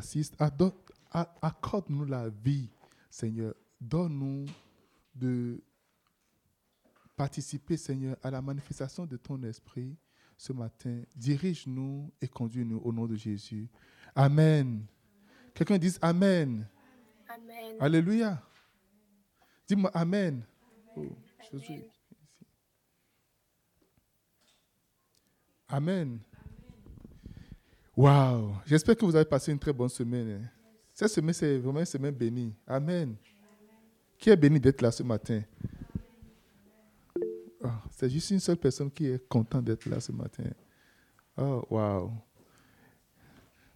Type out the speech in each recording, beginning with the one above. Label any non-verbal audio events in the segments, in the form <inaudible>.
assiste, accorde-nous la vie, Seigneur. Donne-nous de participer, Seigneur, à la manifestation de ton esprit ce matin. Dirige-nous et conduis-nous au nom de Jésus. Amen. Quelqu'un dise Amen. Amen. Alléluia. Dis-moi Amen. Oh, Amen. Wow. J'espère que vous avez passé une très bonne semaine. Hein. Cette semaine, c'est vraiment une semaine bénie. Amen. Qui est béni d'être là ce matin? Oh, c'est juste une seule personne qui est contente d'être là ce matin. Oh, wow.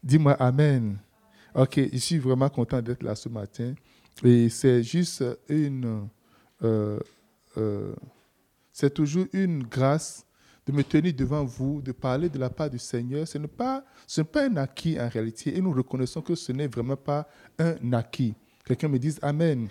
Dis-moi Amen. Ok, je suis vraiment content d'être là ce matin. Et c'est juste une. Euh, euh, c'est toujours une grâce de me tenir devant vous, de parler de la part du Seigneur. Ce n'est pas, ce pas un acquis en réalité. Et nous reconnaissons que ce n'est vraiment pas un acquis. Quelqu'un me dise Amen.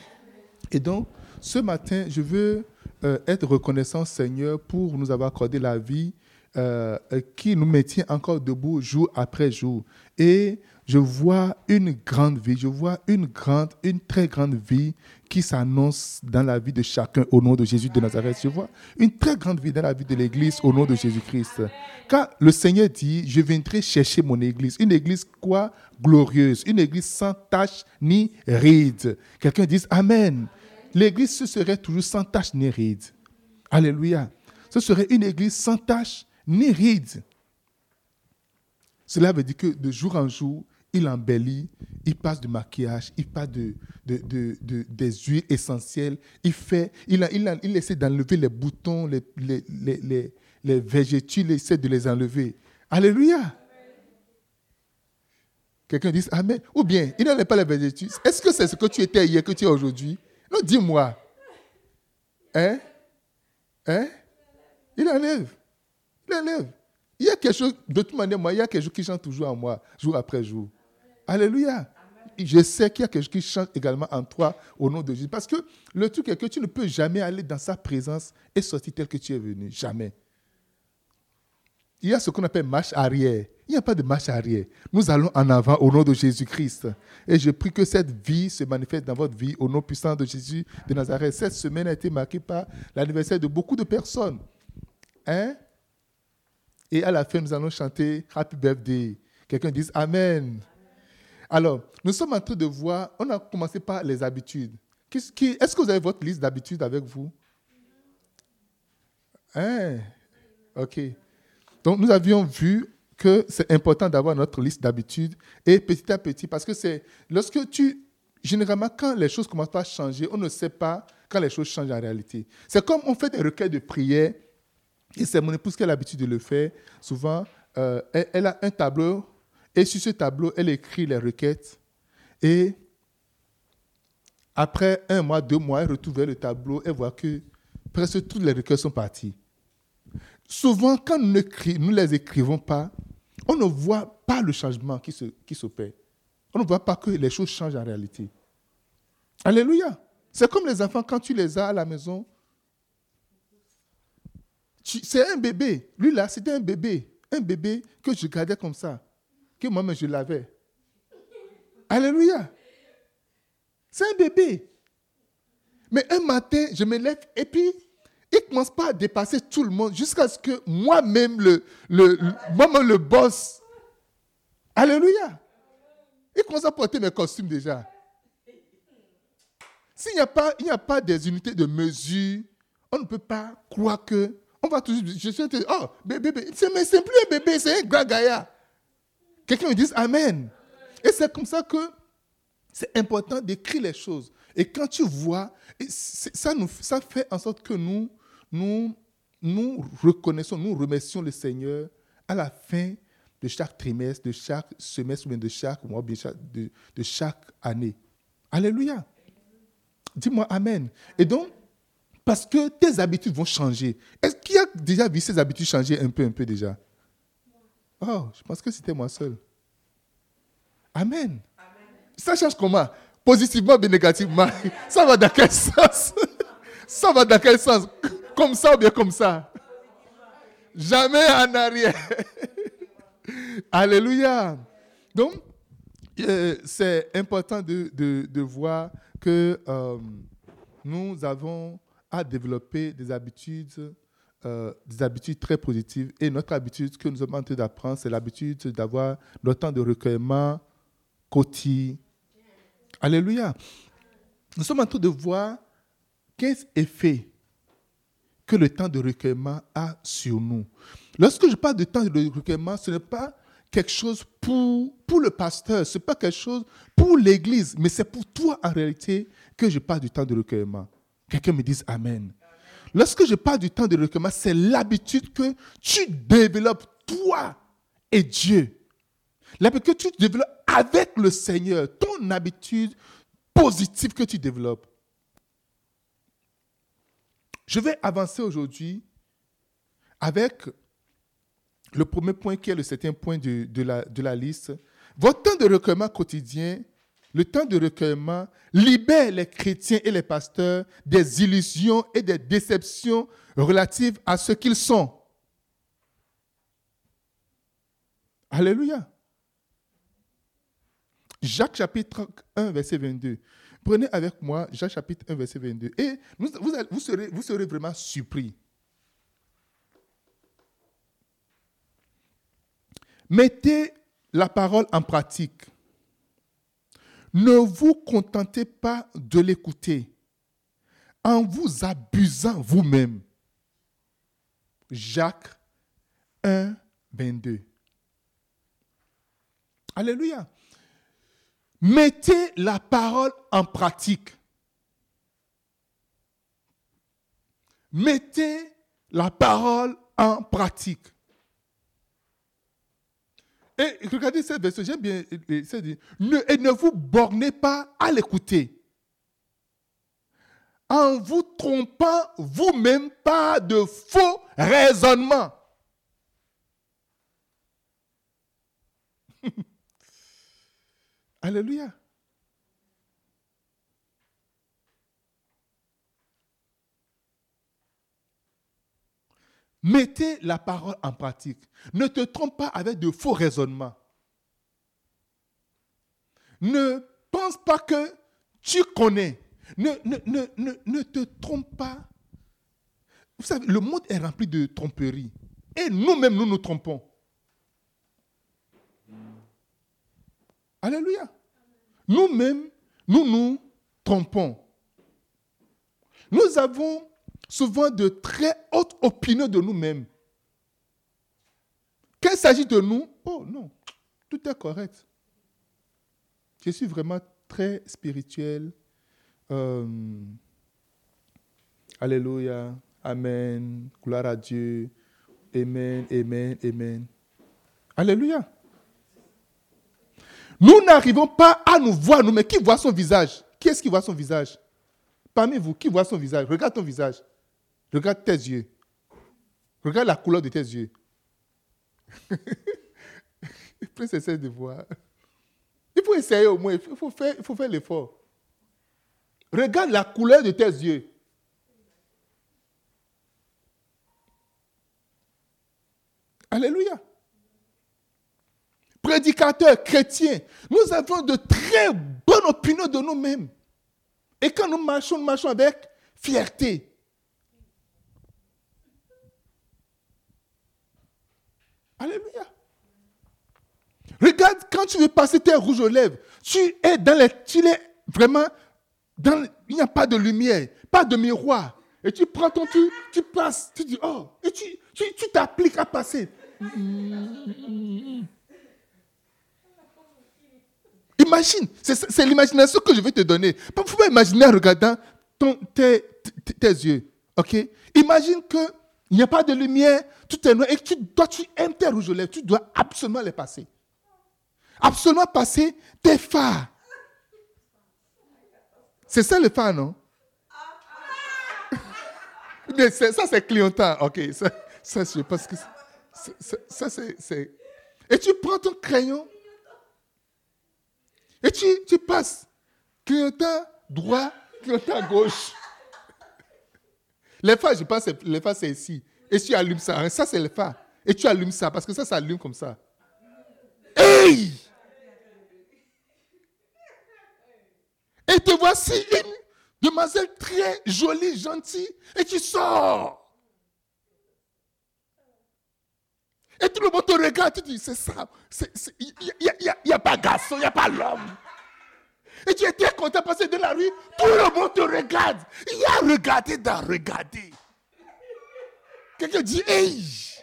Et donc, ce matin, je veux euh, être reconnaissant, Seigneur, pour nous avoir accordé la vie euh, qui nous maintient encore debout jour après jour. Et je vois une grande vie, je vois une grande, une très grande vie qui s'annonce dans la vie de chacun au nom de Jésus de Nazareth. Je vois une très grande vie dans la vie de l'Église au nom de Jésus-Christ. Car le Seigneur dit, je viendrai chercher mon Église. Une Église quoi? Glorieuse. Une Église sans tache ni ride. Quelqu'un dit Amen. L'Église, ce serait toujours sans tache ni ride. Alléluia. Ce serait une Église sans tache ni ride. Cela veut dire que de jour en jour, il embellit, il passe du maquillage, il passe de, de, de, des huiles essentielles, il, fait, il, il, il essaie d'enlever les boutons, les, les, les, les, végétules, il essaie de les enlever. Alléluia. Quelqu'un dit Amen. Ou bien, il n'enlève pas les végétules. Est-ce que c'est ce que tu étais hier que tu es aujourd'hui? Non, dis-moi. Hein? Hein? Il enlève. Il enlève. Il y a quelque chose, de toute manière, moi, il y a quelque chose qui chante toujours en moi, jour après jour. Alléluia. Je sais qu'il y a quelque chose qui change également en toi au nom de Jésus. Parce que le truc est que tu ne peux jamais aller dans sa présence et sortir tel que tu es venu. Jamais. Il y a ce qu'on appelle marche arrière. Il n'y a pas de marche arrière. Nous allons en avant au nom de Jésus-Christ. Et je prie que cette vie se manifeste dans votre vie au nom puissant de Jésus de Nazareth. Cette semaine a été marquée par l'anniversaire de beaucoup de personnes. Hein? Et à la fin, nous allons chanter Happy Birthday. Quelqu'un dise Amen. Alors, nous sommes en train de voir, on a commencé par les habitudes. Est-ce que vous avez votre liste d'habitudes avec vous? Hein? Ok. Donc, nous avions vu que c'est important d'avoir notre liste d'habitudes et petit à petit, parce que c'est lorsque tu, généralement, quand les choses commencent à changer, on ne sait pas quand les choses changent en réalité. C'est comme on fait des requêtes de prière, et c'est mon épouse qui a l'habitude de le faire. Souvent, euh, elle, a un tableau et sur ce tableau, elle écrit les requêtes. Et après un mois, deux mois, elle retrouve le tableau et voit que presque toutes les requêtes sont parties. Souvent, quand nous ne les écrivons pas, on ne voit pas le changement qui s'opère. Qui on ne voit pas que les choses changent en réalité. Alléluia. C'est comme les enfants, quand tu les as à la maison, c'est un bébé. Lui là, c'était un bébé. Un bébé que je gardais comme ça moi-même je l'avais. Alléluia. C'est un bébé. Mais un matin, je me lève et puis, il ne commence pas à dépasser tout le monde jusqu'à ce que moi-même, le, le, moi-même, le boss. Alléluia. Il commence à porter mes costumes déjà. S'il n'y a, pas, a pas des unités de mesure, on ne peut pas croire que. On va toujours. Je suis. Oh, bébé, bébé. C'est, mais c'est plus un bébé, c'est un grand. Quelqu'un me dise Amen. Et c'est comme ça que c'est important d'écrire les choses. Et quand tu vois, ça, nous, ça fait en sorte que nous, nous, nous reconnaissons, nous remercions le Seigneur à la fin de chaque trimestre, de chaque semestre, ou de chaque mois, de, de chaque année. Alléluia. Dis-moi Amen. Et donc, parce que tes habitudes vont changer. Est-ce qu'il y a déjà vu ces habitudes changer un peu, un peu déjà? Oh, je pense que c'était moi seul. Amen. Ça change comment? Positivement ou négativement Ça va dans quel sens? Ça va dans quel sens? Comme ça ou bien comme ça? Jamais en arrière. Alléluia. Donc, euh, c'est important de, de, de, voir que euh, nous avons à développer des habitudes, euh, des habitudes très positives. Et notre habitude que nous sommes en train d'apprendre, c'est l'habitude d'avoir le temps de recueillement quotidien. Alléluia. Nous sommes en train de voir quel effet que le temps de recueillement a sur nous. Lorsque je parle de temps de recueillement, ce n'est pas quelque chose pour, pour le pasteur, ce n'est pas quelque chose pour l'Église, mais c'est pour toi en réalité que je parle du temps de recueillement. Quelqu'un me dise Amen. Lorsque je parle du temps de recueillement, c'est l'habitude que tu développes toi et Dieu. L'habitude que tu développes avec le Seigneur, ton habitude positive que tu développes. Je vais avancer aujourd'hui avec le premier point qui est le septième point de, la, de la liste. Votre temps de recueillement quotidien, le temps de recueillement libère les chrétiens et les pasteurs des illusions et des déceptions relatives à ce qu'ils sont. Alléluia. Jacques chapitre 1, verset 22. Prenez avec moi Jacques chapitre 1, verset 22. Et vous, vous, serez, vous serez vraiment surpris. Mettez la parole en pratique. Ne vous contentez pas de l'écouter en vous abusant vous-même. Jacques 1, 22. Alléluia. Mettez la parole en pratique. Mettez la parole en pratique. Et regardez cette version, j'aime bien dit, ne, et ne vous bornez pas à l'écouter. En vous trompant vous-même pas de faux raisonnements. <laughs> Alléluia. Mettez la parole en pratique. Ne te trompe pas avec de faux raisonnements. Ne pense pas que tu connais. Ne, ne, te trompe pas. Vous savez, le monde est rempli de tromperies. Et nous-mêmes, nous nous trompons. Alléluia. Nous-mêmes, nous nous trompons. Nous avons souvent de très hautes opinions de nous-mêmes. Qu'il s'agit de nous, oh non, tout est correct. Je suis vraiment très spirituel. Euh, alléluia. Amen. Gloire à Dieu. Amen, amen, amen. Alléluia. Nous n'arrivons pas à nous voir, nous, mais qui voit son visage? Qui est-ce qui voit son visage? Parmi vous, qui voit son visage? Regarde ton visage. Regarde tes yeux. Regarde la couleur de tes yeux. <laughs> Prenez essayer de voir. Il faut essayer au moins, il faut faire, il faut faire l'effort. Regarde la couleur de tes yeux. Alléluia. Prédicateurs chrétiens, nous avons de très bonnes opinions de nous-mêmes. Et quand nous marchons, nous marchons avec fierté. Alléluia. Regarde, quand tu veux passer tes rouges aux lèvres, tu es dans les. Tu es vraiment. Dans, il n'y a pas de lumière, pas de miroir. Et tu prends ton tu, tu passes, tu dis, oh, et tu t'appliques tu, à passer. Imagine, c'est l'imagination que je vais te donner. Il faut pas imaginer en regardant ton, tes, tes, yeux. Ok? Imagine qu'il n'y a pas de lumière, tout est noir et tu, toi, tu aimes tes rouges lèvres. Tu dois absolument les passer. Absolument passer tes phares. C'est ça le phare, non? <laughs> Ça, c'est clientant. Ok, ça, ça je pense que ça, c'est. Et tu prends ton crayon et tu, tu passes. Clignotant droit, clignotant gauche. Les phares, je pense, les phares, c'est ici. Et tu allumes ça. Hein. Ça, c'est le phare. Et tu allumes ça, parce que ça, ça allume comme ça. Hey! Et te voici une demoiselle très jolie, gentille, et tu sors. Et tout le monde te regarde, tu dis, c'est ça. Il n'y a, pas garçon, il n'y a pas l'homme. Et tu très content passer de la rue, tout le monde te regarde. Il y a regarder dans regarder. Quelqu'un dit, hey.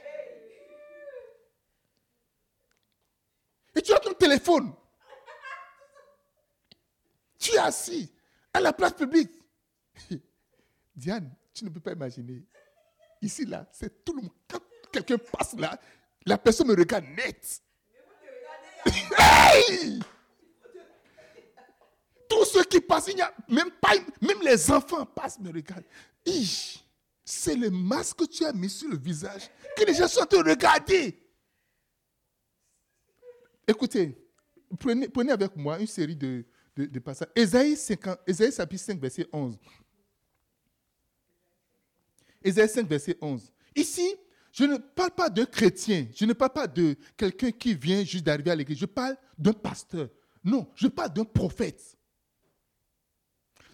Et tu as ton téléphone. Tu es assis à la place publique. <laughs> Diane, tu ne peux pas imaginer. Ici, là, c'est tout le monde. Quand quelqu'un passe là, la personne me regarde net. <laughs> hey! Tous ceux qui passent, il a même pas, même les enfants passent, me regardent. C'est le masque que tu as mis sur le visage que les gens sont te regarder. Écoutez, prenez, prenez avec moi une série de, de, passages. Ésaïe, 50, Ésaïe chapitre 5, verset 11. Ésaïe 5, verset 11. Ici, je ne parle pas d'un chrétien, je ne parle pas de quelqu'un qui vient juste d'arriver à l'église, je parle d'un pasteur. Non, je parle d'un prophète.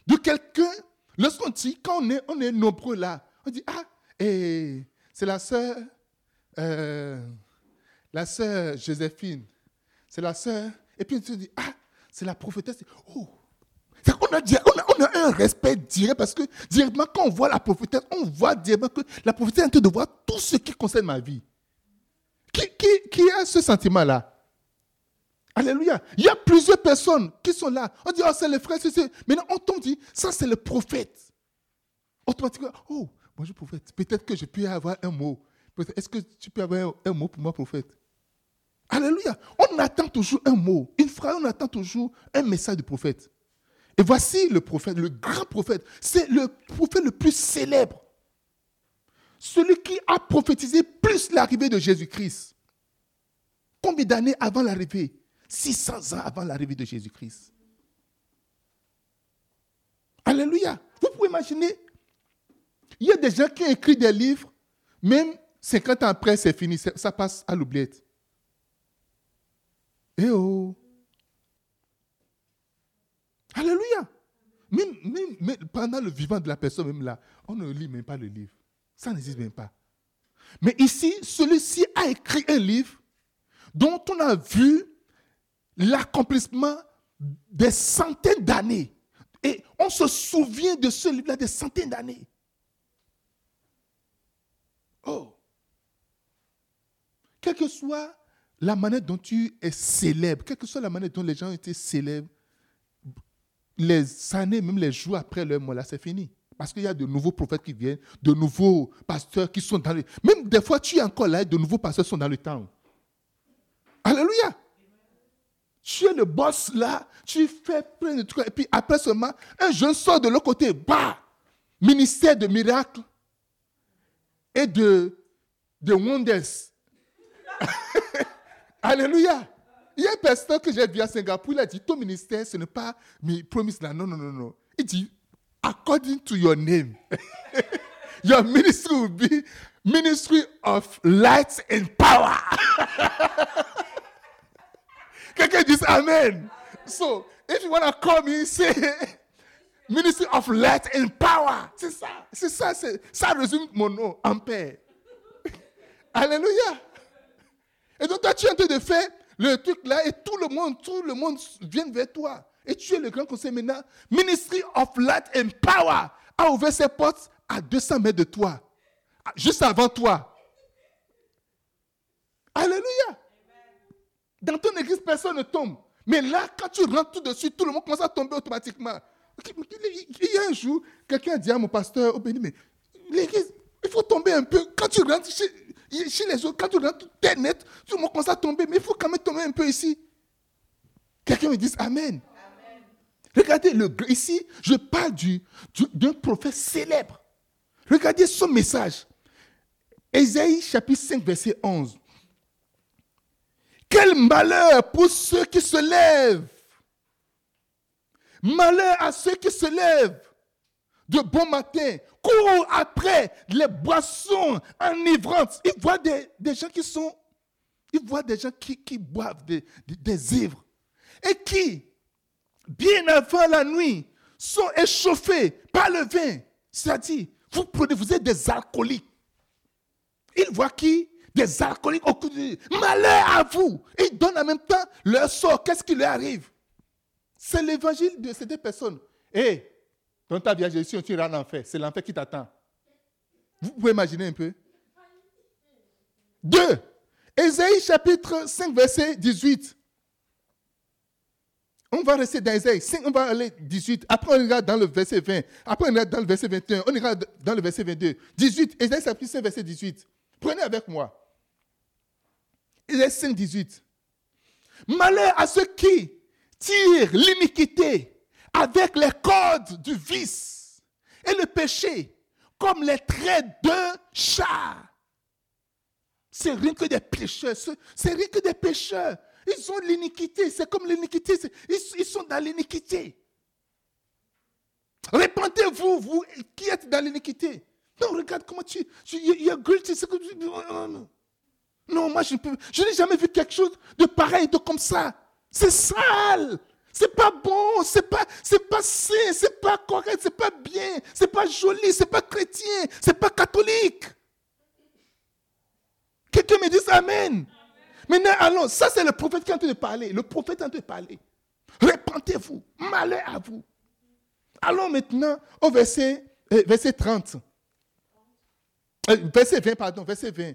De quelqu'un, lorsqu'on dit, quand on est, on est nombreux là, on dit, ah, et eh, c'est la sœur, euh, la sœur Joséphine, c'est la sœur, et puis on se dit, ah, c'est la prophétesse. Oh, on a, on, a, un respect direct parce que directement, quand on voit la prophétesse, on voit directement que la prophétesse est en train de voir tout ce qui concerne ma vie. Qui, qui, a ce sentiment-là? Alléluia. Il y a plusieurs personnes qui sont là. On dit, oh, c'est le frère, c'est Maintenant, on tombe dit, ça, c'est le prophète. Automatiquement, oh, bonjour, prophète. Peut-être que je peux avoir un mot. Est-ce que tu peux avoir un mot pour moi, prophète? Alléluia. On attend toujours un mot, une phrase, on attend toujours un message du prophète. Et voici le prophète, le grand prophète. C'est le prophète le plus célèbre. Celui qui a prophétisé plus l'arrivée de Jésus-Christ. Combien d'années avant l'arrivée? 600 ans avant l'arrivée de Jésus-Christ. Alléluia. Vous pouvez imaginer, il y a des gens qui ont écrit des livres, même 50 ans après, c'est fini, ça passe à l'oubliette. Eh oh Alléluia. Même, pendant le vivant de la personne, même là, on ne lit même pas le livre. Ça n'existe même pas. Mais ici, celui-ci a écrit un livre dont on a vu l'accomplissement des centaines d'années. Et on se souvient de ce livre-là des centaines d'années. Oh. Quelle que soit la manière dont tu es célèbre, quelle que soit la manière dont les gens étaient célèbres, les années, même les jours après leur mort, là, c'est fini. Parce qu'il y a de nouveaux prophètes qui viennent, de nouveaux pasteurs qui sont dans le... Même des fois, tu es encore là et de nouveaux pasteurs sont dans le temps. Alléluia. Tu es le boss là, tu fais plein de trucs. Et puis après seulement, un jeune sort de l'autre côté, bah, ministère de miracles et de, de wonders. <laughs> Alléluia. Il y a un pasteur que j'ai vu à Singapour, il a dit, ton ministère, ce n'est pas mes promises là. Non, non, non, non. Il dit, according to your name, <laughs> your ministry will be ministry of light and power. <laughs> Quelqu'un dit Amen. So, if you want to call me, <laughs> say ministry of light and power. C'est ça. C'est ça. Ça résume mon nom, Ampère. <laughs> Alléluia. Et donc, toi, tu es en train de faire le truc là et tout le monde, tout le monde vient vers toi. Et tu es le grand conseil maintenant. Ministry of Light and Power a ouvert ses portes à 200 mètres de toi. Juste avant toi. Alléluia. Dans ton église, personne ne tombe. Mais là, quand tu rentres tout de suite, tout le monde commence à tomber automatiquement. Il y a un jour, quelqu'un a dit à mon pasteur, oh mais l'église, il faut tomber un peu. Quand tu rentres chez, les autres, quand tu rentres, tu es net, tout le monde commence à tomber, mais il faut quand même tomber un peu ici. Quelqu'un me dit Amen. Regardez, le, ici, je parle d'un prophète célèbre. Regardez son message. Ésaïe chapitre 5, verset 11. Quel malheur pour ceux qui se lèvent. Malheur à ceux qui se lèvent de bon matin, courent après les boissons enivrantes. Ils voient des, gens qui sont, ils voient des gens qui, boivent des, ivres et qui bien avant la nuit, sont échauffés par le vin. C'est-à-dire, vous vous êtes des alcooliques. Ils voient qui Des alcooliques au Malheur à vous. Ils donnent en même temps leur sort. Qu'est-ce qui leur arrive? C'est l'évangile de ces deux personnes. Hé, dans ta vie Jésus, tu iras en enfer. C'est l'enfer qui t'attend. Vous pouvez imaginer un peu? Deux. Ésaïe chapitre 5, verset 18. On va rester dans Ésaïe 5, on va aller 18. Après, on ira dans le verset 20. Après, on ira dans le verset 21. On ira dans le verset 22. 18. Ésaïe chapitre 5, verset 18. Prenez avec moi. Ésaïe 5, 18. Malheur à ceux qui tirent l'iniquité avec les cordes du vice et le péché comme les traits d'un chat. C'est rien que des pécheurs. C'est rien que des pécheurs. Ils ont l'iniquité. C'est comme l'iniquité. Ils, sont dans l'iniquité. Répentez-vous, vous qui êtes dans l'iniquité. Non, regarde comment tu. Il y a guilty. Non, non, moi, je, je n'ai jamais vu quelque chose de pareil, de comme ça. C'est sale. C'est pas bon, c'est pas, c'est pas sain, c'est pas correct, c'est pas bien, c'est pas joli, c'est pas chrétien, c'est pas catholique. Quelqu'un me dit Amen. Maintenant, allons, ça c'est le prophète qui est en train de parler. Le prophète est en train de parler. Répentez-vous, malheur à vous. Allons maintenant au verset, euh, verset 30. Euh, verset 20, pardon, verset 20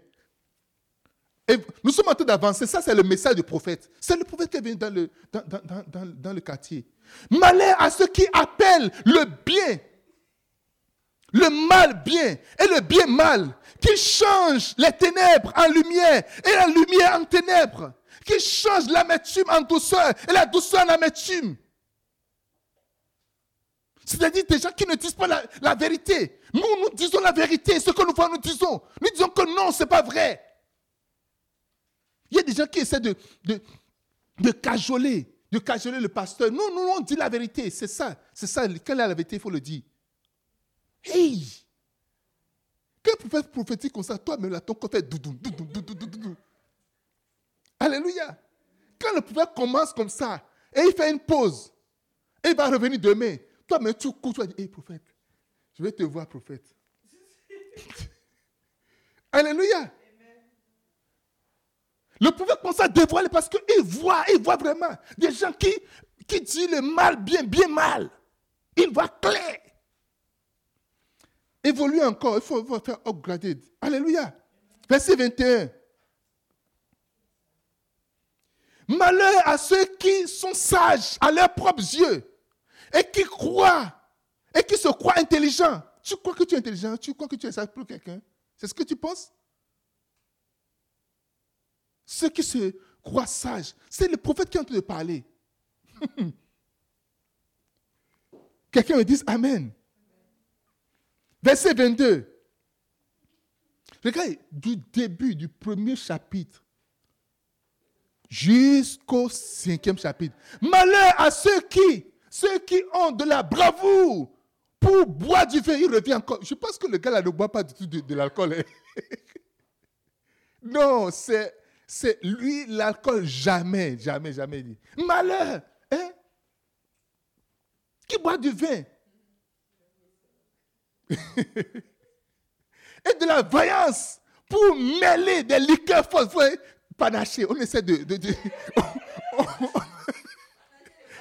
nous sommes en train d'avancer. Ça, c'est le message du prophète. C'est le prophète qui vient dans le, dans, dans, dans, le quartier. Malheur à ceux qui appellent le bien, le mal bien et le bien mal, qui changent les ténèbres en lumière et la lumière en ténèbres, qui changent l'amertume en douceur et la douceur en amertume. C'est-à-dire des gens qui ne disent pas la, la, vérité. Nous, nous disons la vérité. Ce que nous voyons, nous disons. Nous disons que non, ce n'est pas vrai. Il y a des gens qui essaient de, de, cajoler, de cajoler le pasteur. Non, nous, on dit la vérité. C'est ça. C'est ça. Quelle est la vérité, il faut le dire. Hey! Quand vous faites prophétiser comme ça, toi, même là, ton corps fait doudou, doudou, doudou, doudou. Alléluia. Quand le prophète commence comme ça, et il fait une pause, et il va revenir demain, toi, même tu cours, tu vas dire, hé, prophète, je vais te voir, prophète. <laughs> Alléluia. Le prophète commence à dévoiler parce qu'il voit, il voit vraiment des gens qui, qui disent le mal bien, bien mal. Il voit clair. Évolue encore, il faut, faire upgraded. Alléluia. Verset 21. Malheur à ceux qui sont sages à leurs propres yeux et qui croient et qui se croient intelligents. Tu crois que tu es intelligent, tu crois que tu es sage pour quelqu'un? C'est ce que tu penses? Ceux qui se croient sages. C'est le prophète qui est en train de parler. <laughs> Quelqu'un me dit Amen. Verset 22. Regardez, du début du premier chapitre jusqu'au cinquième chapitre. Malheur à ceux qui, ceux qui ont de la bravoure pour boire du vin. Il revient encore. Je pense que le gars là ne boit pas du tout de, l'alcool. Hein. <laughs> non, c'est c'est lui, l'alcool, jamais, jamais, jamais dit. Malheur, hein? Qui boit du vin? <laughs> Et de la vaillance pour mêler des liqueurs fausses. Panaché, on essaie de. <laughs>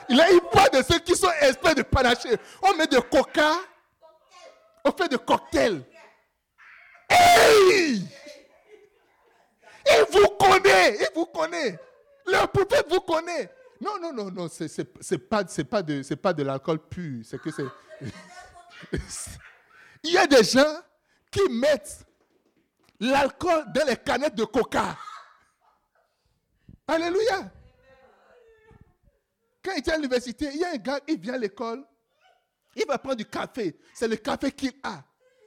Il a eu peur de ceux qui sont experts de panaché. On met de coca, on fait de cocktails. Hey! Il vous connaît, il vous connaît. Le prophète vous connaît. Non, non, non, non, c'est pas, pas de, pas de l'alcool pur. C'est que c'est. <laughs> Il y a des gens qui mettent l'alcool dans les canettes de coca. Alléluia. Quand il était à l'université, il y a un gars, il vient à l'école, il va prendre du café. C'est le café qu'il a.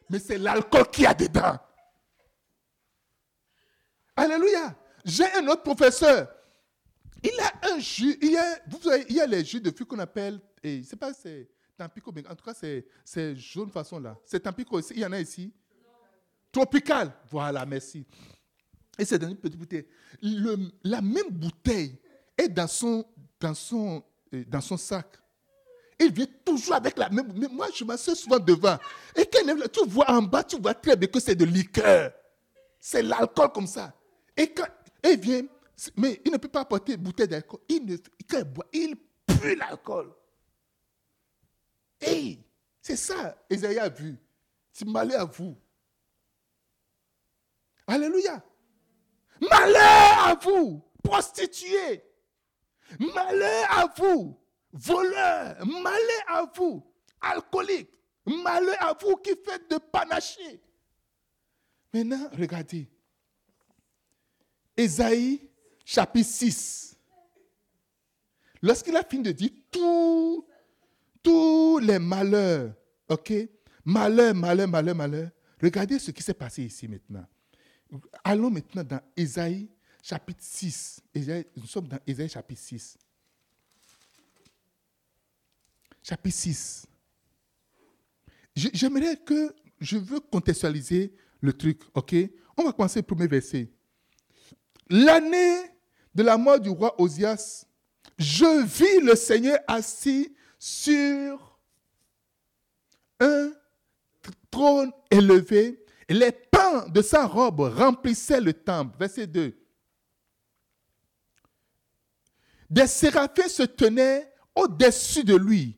Mais c'est l'alcool qu'il y a dedans. Alléluia. J'ai un autre professeur. Il a un jus. Il y a, les jus de fruits qu'on appelle, et c'est pas c'est Tampico, mais en tout cas, c'est, c'est jaune façon là. C'est Tampico, il y en a ici. Tropical. Voilà, merci. Et c'est dans une petite bouteille. Le, la même bouteille est euh, dans son sac. il vient toujours avec la même. Mais moi, je m'assieds souvent devant. Et quand tu vois en bas, tu vois très bien que c'est de liqueur. C'est l'alcool comme ça. Et quand il vient, mais il ne peut pas apporter bouteille d'alcool. Il ne, quand il boit, il pue l'alcool. Et c'est ça, Esaïe a vu. C'est malheur à vous. Alléluia. Malheur à vous, prostituées. Malheur à vous, voleurs. Malheur à vous, alcooliques. Malheur à vous qui faites de panaché. Maintenant, regardez. Ésaïe, chapitre 6. Lorsqu'il a fini de dire tous, les malheurs, ok? Malheur, malheur, malheur, malheur. Regardez ce qui s'est passé ici maintenant. Allons maintenant dans Ésaïe chapitre 6. nous sommes dans Ésaïe chapitre 6. Chapitre 6. J'aimerais que, je veux contextualiser le truc, ok? On va commencer le premier verset. L'année de la mort du roi Osias, je vis le Seigneur assis sur un trône élevé les pans de sa robe remplissaient le temple. Verset 2. Des séraphins se tenaient au-dessus de lui.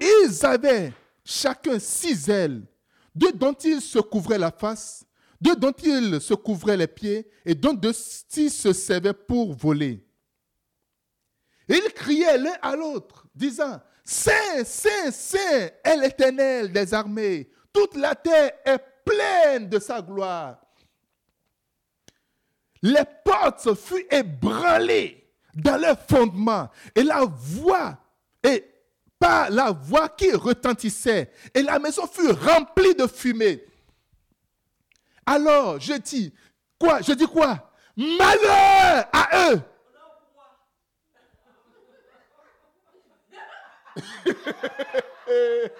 Ils avaient chacun six ailes, deux dont ils se couvraient la face, deux dont ils se couvraient les pieds, et dont ils se servaient pour voler. Ils criaient l'un à l'autre, disant, Saint, Saint, Saint est l'Éternel des armées toute la terre est pleine de sa gloire. Les portes furent ébranlées dans leurs fondements et la voix, et pas la voix qui retentissait, et la maison fut remplie de fumée. Alors, je dis, quoi? Je dis quoi? Malheur à eux! <laughs>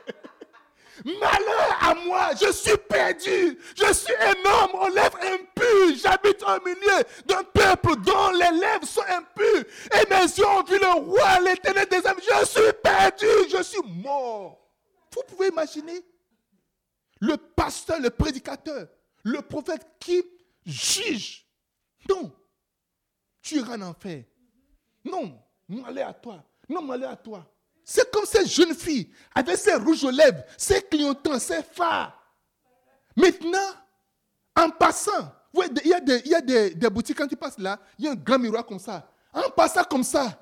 Malheur à moi, je suis perdu, je suis un homme aux lèvres impures, j'habite au milieu d'un peuple dont les lèvres sont impures, et mes yeux ont vu le roi, l'éternel des âmes, je suis perdu, je suis mort. Vous pouvez imaginer le pasteur, le prédicateur, le prophète qui juge. Non, tu iras en enfer. Non, malheur à toi. Non, malheur à toi. C'est comme cette jeune fille avec ses rouges lèvres, ses clignotants, ses phares. Maintenant, en passant, il y a, des, boutiques, quand tu passes là, il y a un grand miroir comme ça. En passant comme ça,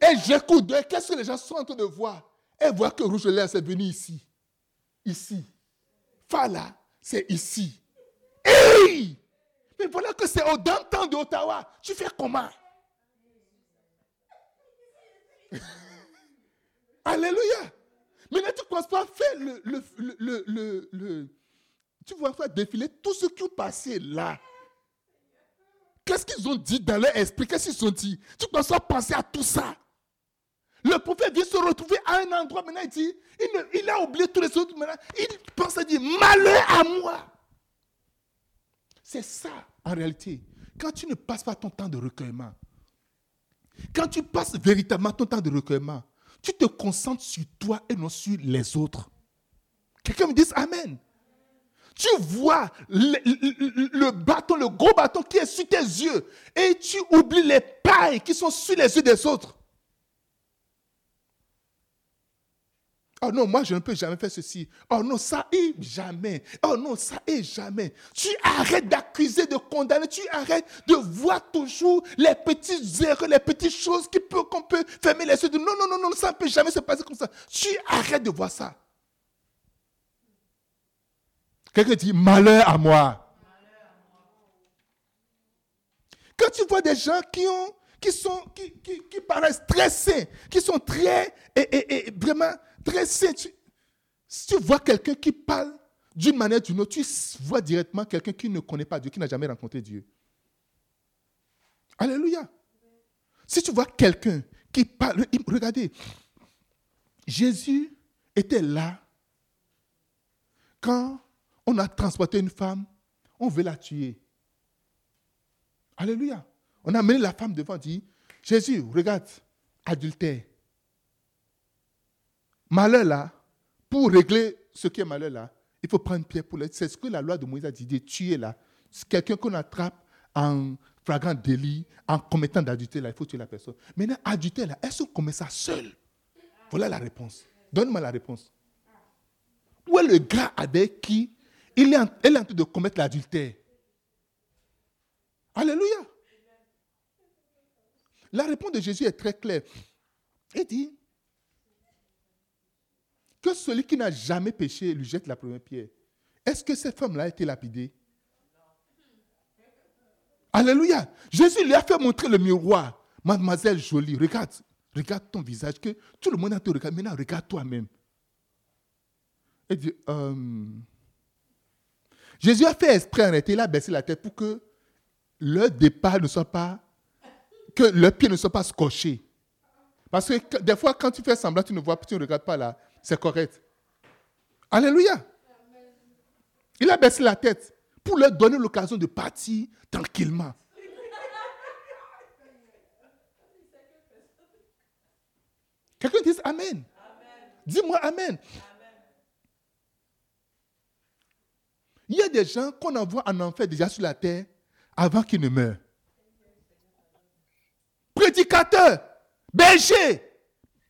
et j'écoute, qu'est-ce que les gens sont en train de voir? Elle voit que rouge lèvres, c'est venu ici. Ici. Phare là, c'est ici. Mais voilà que c'est au temps de Ottawa. Tu fais comment? <laughs> Alléluia. Maintenant, tu ne commences pas faire le, le, le, le, Tu défiler tout ce qui est passé là. Qu'est-ce qu'ils ont dit dans leur esprit? Qu'est-ce qu'ils ont dit? Tu commences à penser à tout ça? Le prophète vient se retrouver à un endroit, maintenant il dit, il, il a oublié tous les autres, maintenant il pense à dire, malheur à moi. C'est ça, en réalité. Quand tu ne passes pas ton temps de recueillement, quand tu passes véritablement ton temps de recueillement, tu te concentres sur toi et non sur les autres. Quelqu'un me dit Amen. Tu vois le, bâton, le gros bâton qui est sur tes yeux et tu oublies les pailles qui sont sur les yeux des autres. Oh non, moi je ne peux jamais faire ceci. Oh non, ça est jamais. Oh non, ça est jamais. Tu arrêtes d'accuser, de condamner. Tu arrêtes de voir toujours les petites erreurs, les petites choses qui peut, qu'on peut fermer les yeux. Non, non, non, non, ça ne peut jamais se passer comme ça. Tu arrêtes de voir ça. Quelqu'un dit malheur à moi. Quand tu vois des gens qui ont, qui sont, qui, qui, paraissent stressés, qui sont très, et vraiment très Si tu vois quelqu'un qui parle d'une manière ou d'une autre, tu vois directement quelqu'un qui ne connaît pas Dieu, qui n'a jamais rencontré Dieu. Alléluia. Si tu vois quelqu'un qui parle, regardez, Jésus était là quand on a transporté une femme, on veut la tuer. Alléluia. On a amené la femme devant, dit, Jésus, regarde, adultère. Malheur là, pour régler ce qui est malheur là, il faut prendre pierre pour le. C'est ce que la loi de Moïse a dit, de tuer là. Quelqu'un qu'on attrape en flagrant délit, en commettant d'adultère là, il faut tuer la personne. Maintenant, adultère là, est-ce qu'on commet ça seul? Voilà la réponse. Donne-moi la réponse. Où est le gars avec qui il est elle est en train de commettre l'adultère? Alléluia. La réponse de Jésus est très claire. Il dit que celui qui n'a jamais péché lui jette la première pierre. Est-ce que cette femme-là a été lapidée? Alléluia. Jésus lui a fait montrer le miroir. Mademoiselle jolie, regarde, regarde ton visage, que tout le monde a te regardé. Maintenant, regarde toi-même. Euh, Jésus a fait esprit en réalité, il a baissé la tête pour que le départ ne soit pas, que le pied ne soit pas scotché. Parce que des fois, quand tu fais semblant, tu ne vois tu ne regardes pas là, c'est correct. Alléluia. Il a baissé la tête pour leur donner l'occasion de partir tranquillement. Quelqu'un dit Amen. Dis-moi Amen. Il y a des gens qu'on envoie en enfer déjà sur la terre avant qu'ils ne meurent. Prédicateur, berger,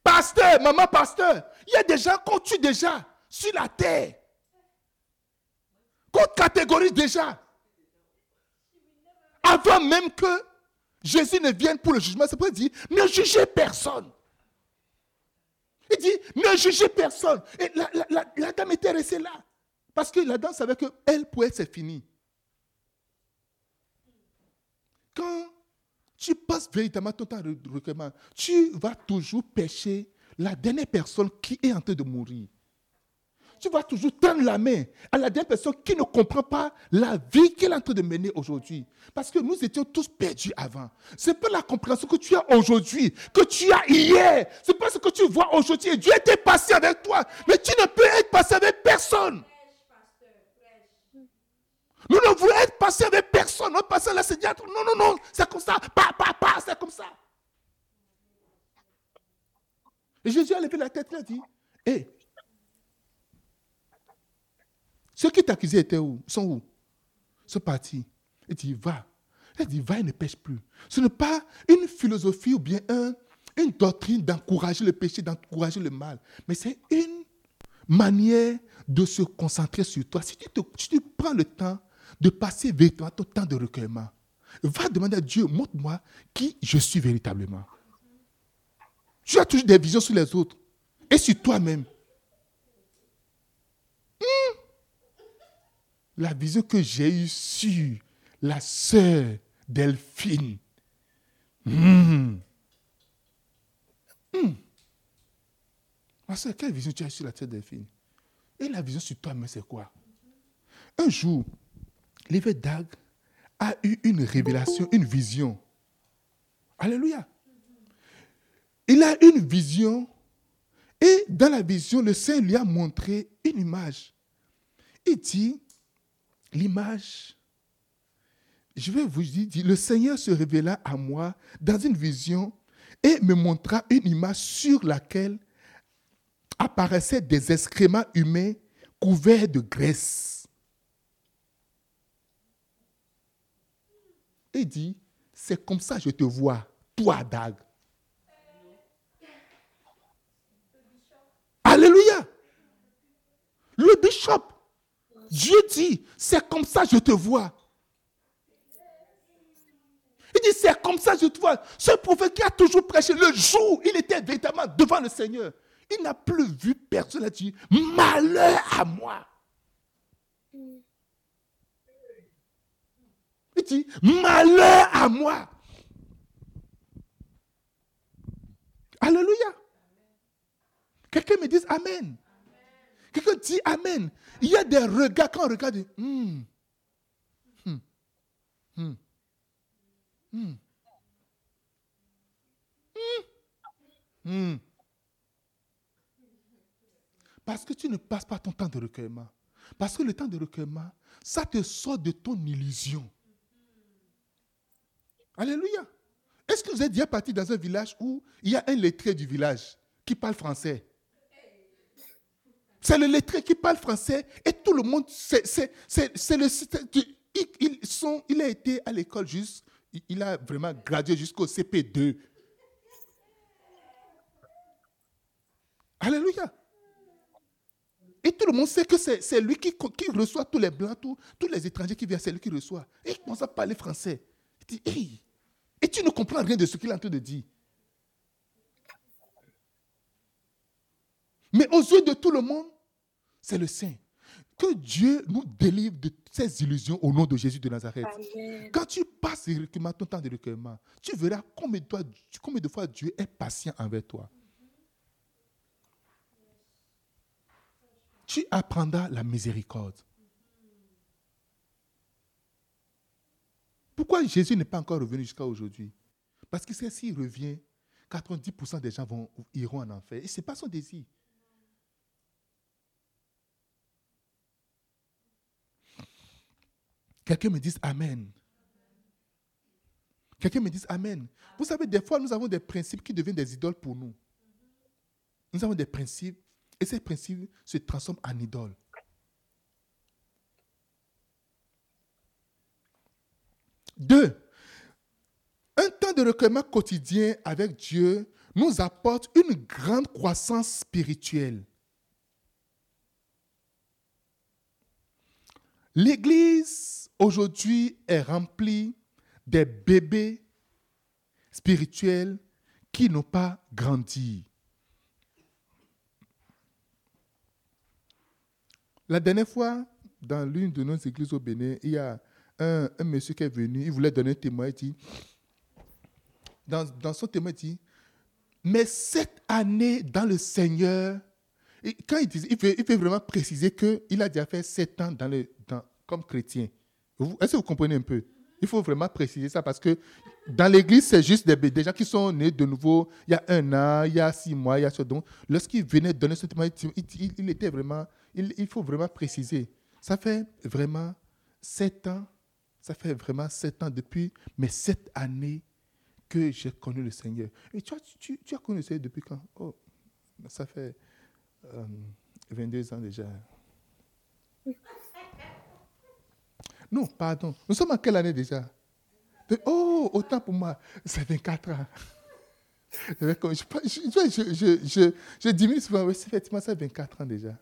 pasteur, maman pasteur. Il y a des gens qu'on tue déjà sur la terre. Qu'on catégorise déjà. Avant même que Jésus ne vienne pour le jugement, c'est pour dire, ne jugez personne. Il dit, ne jugez personne. Et la, dame était restée là. Parce que la dame savait qu'elle pouvait, c'est fini. Quand tu passes véritablement ton temps recueillement, tu vas toujours pécher la dernière personne qui est en train de mourir. Tu vas toujours tendre la main à la dernière personne qui ne comprend pas la vie qu'elle est en train de mener aujourd'hui. Parce que nous étions tous perdus avant. Ce n'est pas la compréhension que tu as aujourd'hui, que tu as hier. Ce n'est pas ce que tu vois aujourd'hui. Dieu était passé avec toi. Mais tu ne peux être passé avec personne. Nous ne voulons être passés avec personne. Nous passer là, c'est Non, non, non, c'est comme ça. Pas, pas, pas, c'est comme ça. Et Jésus a levé la tête et a dit, hé, ceux qui t'accusaient étaient où? Sont où? Sont partis. Il dit, va. Il dit, va et ne pêche plus. Ce n'est pas une philosophie ou bien une doctrine d'encourager le péché, d'encourager le mal. Mais c'est une manière de se concentrer sur toi. Si tu, si tu prends le temps de passer véritablement ton temps de recueillement, va demander à Dieu, montre-moi qui je suis véritablement. Tu as toujours des visions sur les autres et sur toi-même. Hmm. La vision que j'ai eue sur la sœur Delphine. Hmm. Hmm. Ma soeur, quelle vision tu as sur la sœur Delphine? Et la vision sur toi-même, c'est quoi? Un jour, l'évêque Dag a eu une révélation, une vision. Alléluia. Il a une vision et dans la vision, le Seigneur lui a montré une image. Il dit, l'image, je vais vous dire, le Seigneur se révéla à moi dans une vision et me montra une image sur laquelle apparaissaient des excréments humains couverts de graisse. Il dit, c'est comme ça je te vois, toi, Dag. Alléluia. Bishop, Dieu dit, c'est comme ça je te vois. Il dit, c'est comme ça je te vois. Ce prophète qui a toujours prêché, le jour où il était véritablement devant le Seigneur, il n'a plus vu personne. Il a dit, malheur à moi. Il dit, malheur à moi. Alléluia. Quelqu'un me dit Amen. Quelqu'un dit Amen. Il y a des regards quand on regarde. Hmm. Hmm. Hmm. Parce que tu ne passes pas ton temps de recueillement. Parce que le temps de recueillement, ça te sort de ton illusion. Alléluia. Est-ce que vous êtes déjà parti dans un village où il y a un lettré du village qui parle français? C'est le lettré qui parle français et tout le monde, c'est le ils sont, il a été à l'école juste, il a vraiment gradué jusqu'au CP2. Alléluia. Et tout le monde sait que c'est lui qui, qui, reçoit tous les blancs, tous, tous les étrangers qui viennent, c'est lui qui reçoit. Et il commence à parler français. Il dit, Et tu ne comprends rien de ce qu'il est en train de dire. Mais aux yeux de tout le monde, c'est le Saint. Que Dieu nous délivre de ces illusions au nom de Jésus de Nazareth. Quand tu passes ton temps de recueillement, tu verras combien de, combien de fois Dieu est patient envers toi. Tu apprendras la miséricorde. Pourquoi Jésus n'est pas encore revenu jusqu'à aujourd'hui? Parce que s'il revient, 90% des gens vont, iront en enfer. Et ce n'est pas son désir. Quelqu'un me dise Amen. Quelqu'un me dise Amen. Vous savez, des fois, nous avons des principes qui deviennent des idoles pour nous. Nous avons des principes et ces principes se transforment en idoles. Deux, un temps de recueillement quotidien avec Dieu nous apporte une grande croissance spirituelle. L'Église aujourd'hui est remplie des bébés spirituels qui n'ont pas grandi. La dernière fois, dans l'une de nos églises au Bénin, il y a un, monsieur qui est venu, il voulait donner un témoin, il dit, dans, dans son témoin, il dit, mais cette année dans le Seigneur, quand il dit, il veut, vraiment préciser qu'il a déjà fait sept ans dans le, comme chrétien. Est-ce que vous comprenez un peu? Il faut vraiment préciser ça parce que dans l'église, c'est juste des, gens qui sont nés de nouveau il y a un an, il y a six mois, il y a ce donc. Lorsqu'il venait donner ce témoignage, il, était vraiment, il, il, faut vraiment préciser. Ça fait vraiment sept ans, ça fait vraiment sept ans depuis mes sept années que j'ai connu le Seigneur. Et tu, tu, tu, as connu le Seigneur depuis quand? Oh, ça fait 22 euh, ans déjà. Non, pardon. Nous sommes en quelle année déjà? Oh, autant pour moi. C'est 24 ans. Je, je, je, diminue souvent. Oui, effectivement, c'est 24 ans déjà.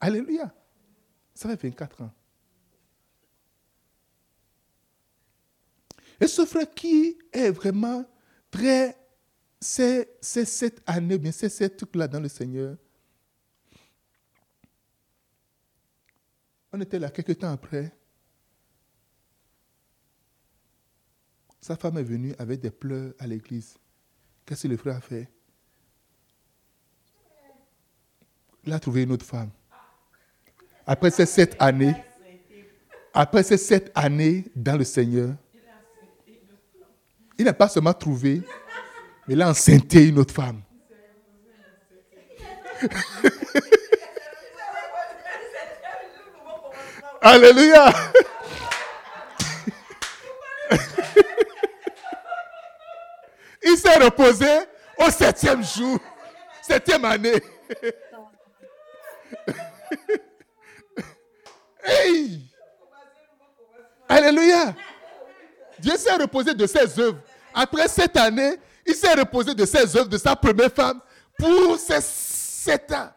Alléluia. Ça fait 24 ans. Et ce frère qui est vraiment très. C'est cette année, bien c'est ce truc-là dans le Seigneur. On était là quelques temps après. Sa femme est venue avec des pleurs à l'église. Qu'est-ce que le frère a fait? Il a trouvé une autre femme. Après ces sept années, après ces sept années dans le Seigneur, il n'a pas seulement trouvé, mais a enceinté une autre femme. <laughs> Alléluia. <laughs> Il s'est reposé au septième jour, septième année. <laughs> Hey! Alléluia. Dieu s'est reposé de ses œuvres. Après cette année, il s'est reposé de ses œuvres, de sa première femme, pour ces sept ans.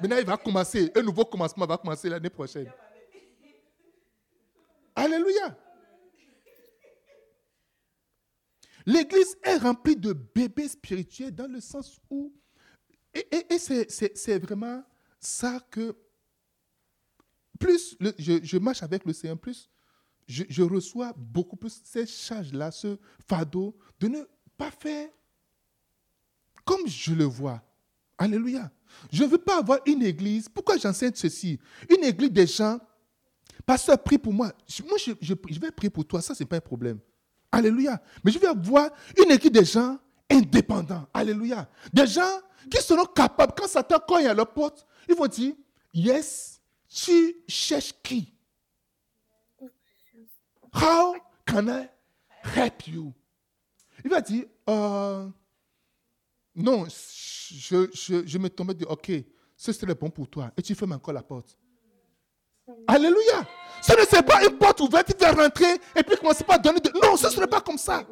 Maintenant, il va commencer, un nouveau commencement va commencer l'année prochaine. Alléluia. L'église est remplie de bébés spirituels dans le sens où, et, c'est vraiment ça que, plus je, marche avec le Seigneur, plus je, je reçois beaucoup plus ces charges-là, ce fardeau, de ne pas faire comme je le vois. Alléluia. Je ne veux pas avoir une église. Pourquoi j'enseigne ceci? Une église des gens. Pasteur, prie pour moi. Moi, je, vais prier pour toi. Ça, ce n'est pas un problème. Alléluia. Mais je veux avoir une église des gens indépendants. Alléluia. Des gens qui seront capables, quand Satan cogne à leur porte, ils vont dire Yes, tu cherches qui? How can I help you? Il va dire euh, non, je, je, je me tombais de, ok, ce serait bon pour toi. Et tu fermes encore la porte. Alléluia. Ce ne serait pas une porte ouverte, tu vas rentrer et puis commencer par donner de... Non, ce ne serait pas comme ça.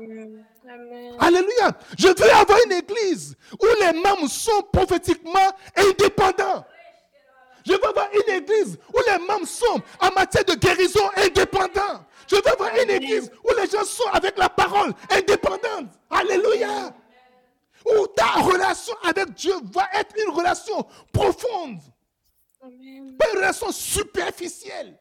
Alléluia. Je veux avoir une église où les membres sont prophétiquement indépendants. Je veux avoir une église où les membres sont en matière de guérison indépendants. Je veux avoir une église où les gens sont avec la parole indépendante. Alléluia. Où ta relation avec Dieu va être une relation profonde. Pas une relation superficielle.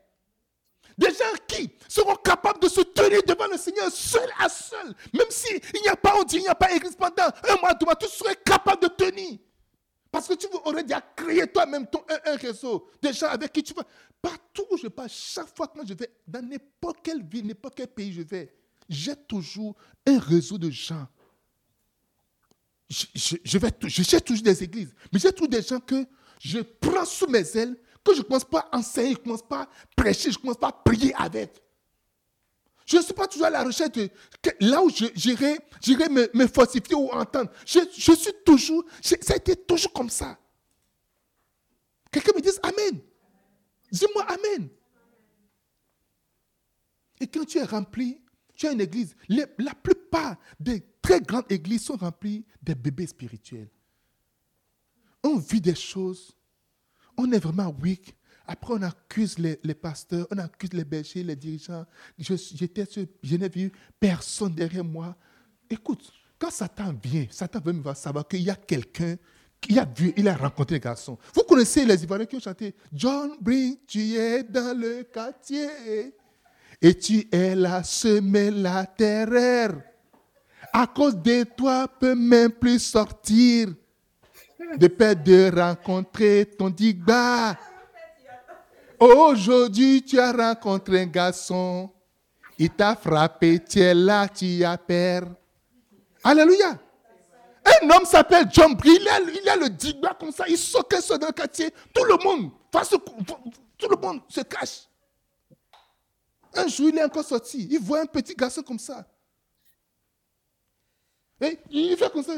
Des gens qui seront capables de se tenir devant le Seigneur seul à seul. Même s'il n'y a pas, on dit, il n'y a pas église pendant un mois, deux mois, tu serais capable de tenir. Parce que tu aurais déjà créé toi-même ton un, réseau. Des gens avec qui tu vas. Partout où je passe, chaque fois que je vais, dans n'importe quelle ville, n'importe quel pays je vais, j'ai toujours un réseau de gens. Je, je cherche toujours des églises, mais j'ai toujours des gens que je prends sous mes ailes, que je ne commence pas à enseigner, je ne commence pas à prêcher, je ne commence pas à prier avec. Je ne suis pas toujours à la recherche de là où j'irai me, me ou entendre. Je, je suis toujours, ça a été toujours comme ça. Quelqu'un me dit Amen. Dis-moi Amen. Et quand tu es rempli, tu as une église. la plupart des très grandes églises sont remplies des bébés spirituels. On vit des choses. On est vraiment weak. Après, on accuse les, pasteurs, on accuse les bergers, les dirigeants. Je, je n'ai vu personne derrière moi. Écoute, quand Satan vient, Satan veut me savoir qu'il y a quelqu'un qui a vu, il a rencontré les garçons. Vous connaissez les Ivoiriens qui ont chanté John Brink, tu es dans le quartier et tu es là semer la terreur. À cause de toi, peut même plus sortir de peur de rencontrer ton digba. Aujourd'hui, tu as rencontré un garçon. Il t'a frappé, tu es là, tu as peur. Alléluia. Un homme s'appelle John Brie, il a, il a le digba comme ça, il saute dans le quartier. Tout le monde, tout le monde se cache. Un jour, il est encore sorti. Il voit un petit garçon comme ça. Et il fait comme ça. <laughs>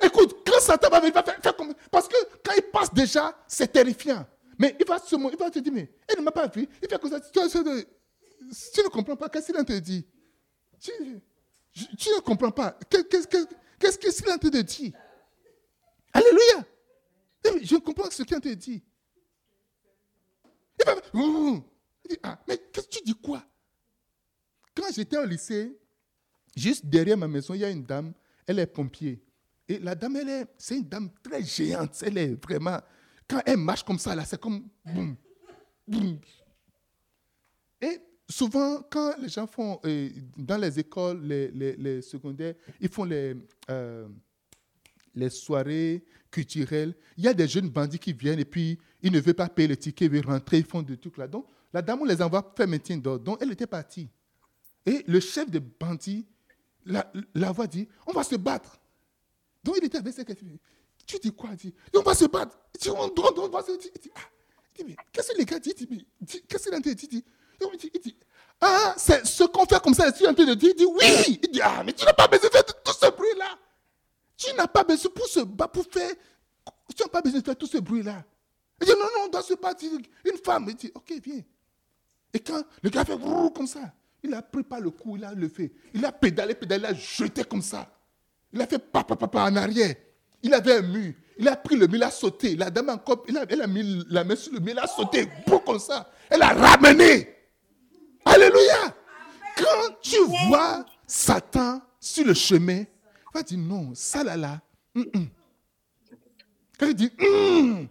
Écoute, quand Satan va venir, il va faire, comme Parce que quand il passe déjà, c'est terrifiant. Mais il va, se, il va te dire, mais il ne m'a pas vu. Il fait comme ça. Tu, ne comprends pas. Qu'est-ce qu'il te dit tu, tu, ne comprends pas. Qu'est-ce qu'il est en train de dire? Alléluia. Je comprends ce qu'il te dit. Il va, il dit, ah, mais qu'est-ce que tu dis quoi? Quand j'étais au lycée, juste derrière ma maison, il y a une dame, elle est pompier. Et la dame, elle est, c'est une dame très géante. Elle est vraiment, quand elle marche comme ça, là, c'est comme boum, boum. Et souvent, quand les gens font, euh, dans les écoles, les, les, secondaires, ils font les, euh, les soirées culturelles, il y a des jeunes bandits qui viennent et puis ils ne veulent pas payer le ticket, ils veulent rentrer, ils font des trucs là. Donc, la dame, on les envoie faire maintien d'ordre. Donc, elle était partie. Et le chef des bandits la, la voix dit, on va se battre. Donc il était avec ses. Tu dis quoi dit, On va se battre. Il dit, on, on va se battre. Il dit, ah. il dit mais qu'est-ce que les gars disent? Qu'est-ce qu'il a dit Il dit, il dit ah, c'est ce qu'on fait comme ça, tu es en train de dire? Il dit, oui. Il dit, ah, mais tu n'as pas besoin de faire tout ce bruit-là. Tu n'as pas besoin pour se battre, pour faire. Tu n'as pas besoin de faire tout ce bruit-là. Il dit, non, non, on doit se battre. Une femme, il dit, ok, viens. Et quand le gars fait comme ça, il a pris par le cou, il a levé. Il a pédalé, pédalé, il a jeté comme ça. Il a fait papa, papa en arrière. Il avait un mur. Il a pris le mur, il a sauté. La dame encore, il a, elle a mis la main sur le mur, il a sauté, pour comme ça. Elle a ramené. Alléluia. Quand tu vois Satan sur le chemin, tu vas dire non, ça là là. Quand il dit mm.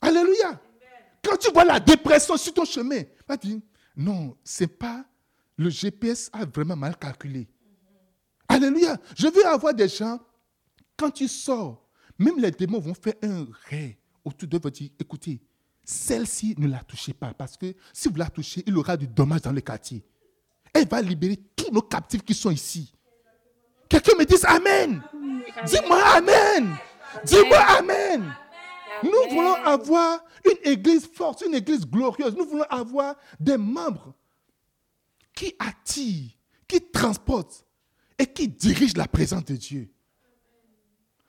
Alléluia. Quand tu vois la dépression sur ton chemin, tu vas dire non, c'est pas le GPS a vraiment mal calculé. Alléluia. Je veux avoir des gens, quand tu sors, même les démons vont faire un rêve autour de vous dire, écoutez, celle-ci ne la touchez pas, parce que si vous la touchez, il aura du dommage dans le quartier. Elle va libérer tous nos captifs qui sont ici. Quelqu'un me dise Amen. Dis-moi Amen. Dis-moi Amen. Nous voulons avoir une église forte, une église glorieuse. Nous voulons avoir des membres qui attirent, qui transportent, et qui dirige la présence de Dieu.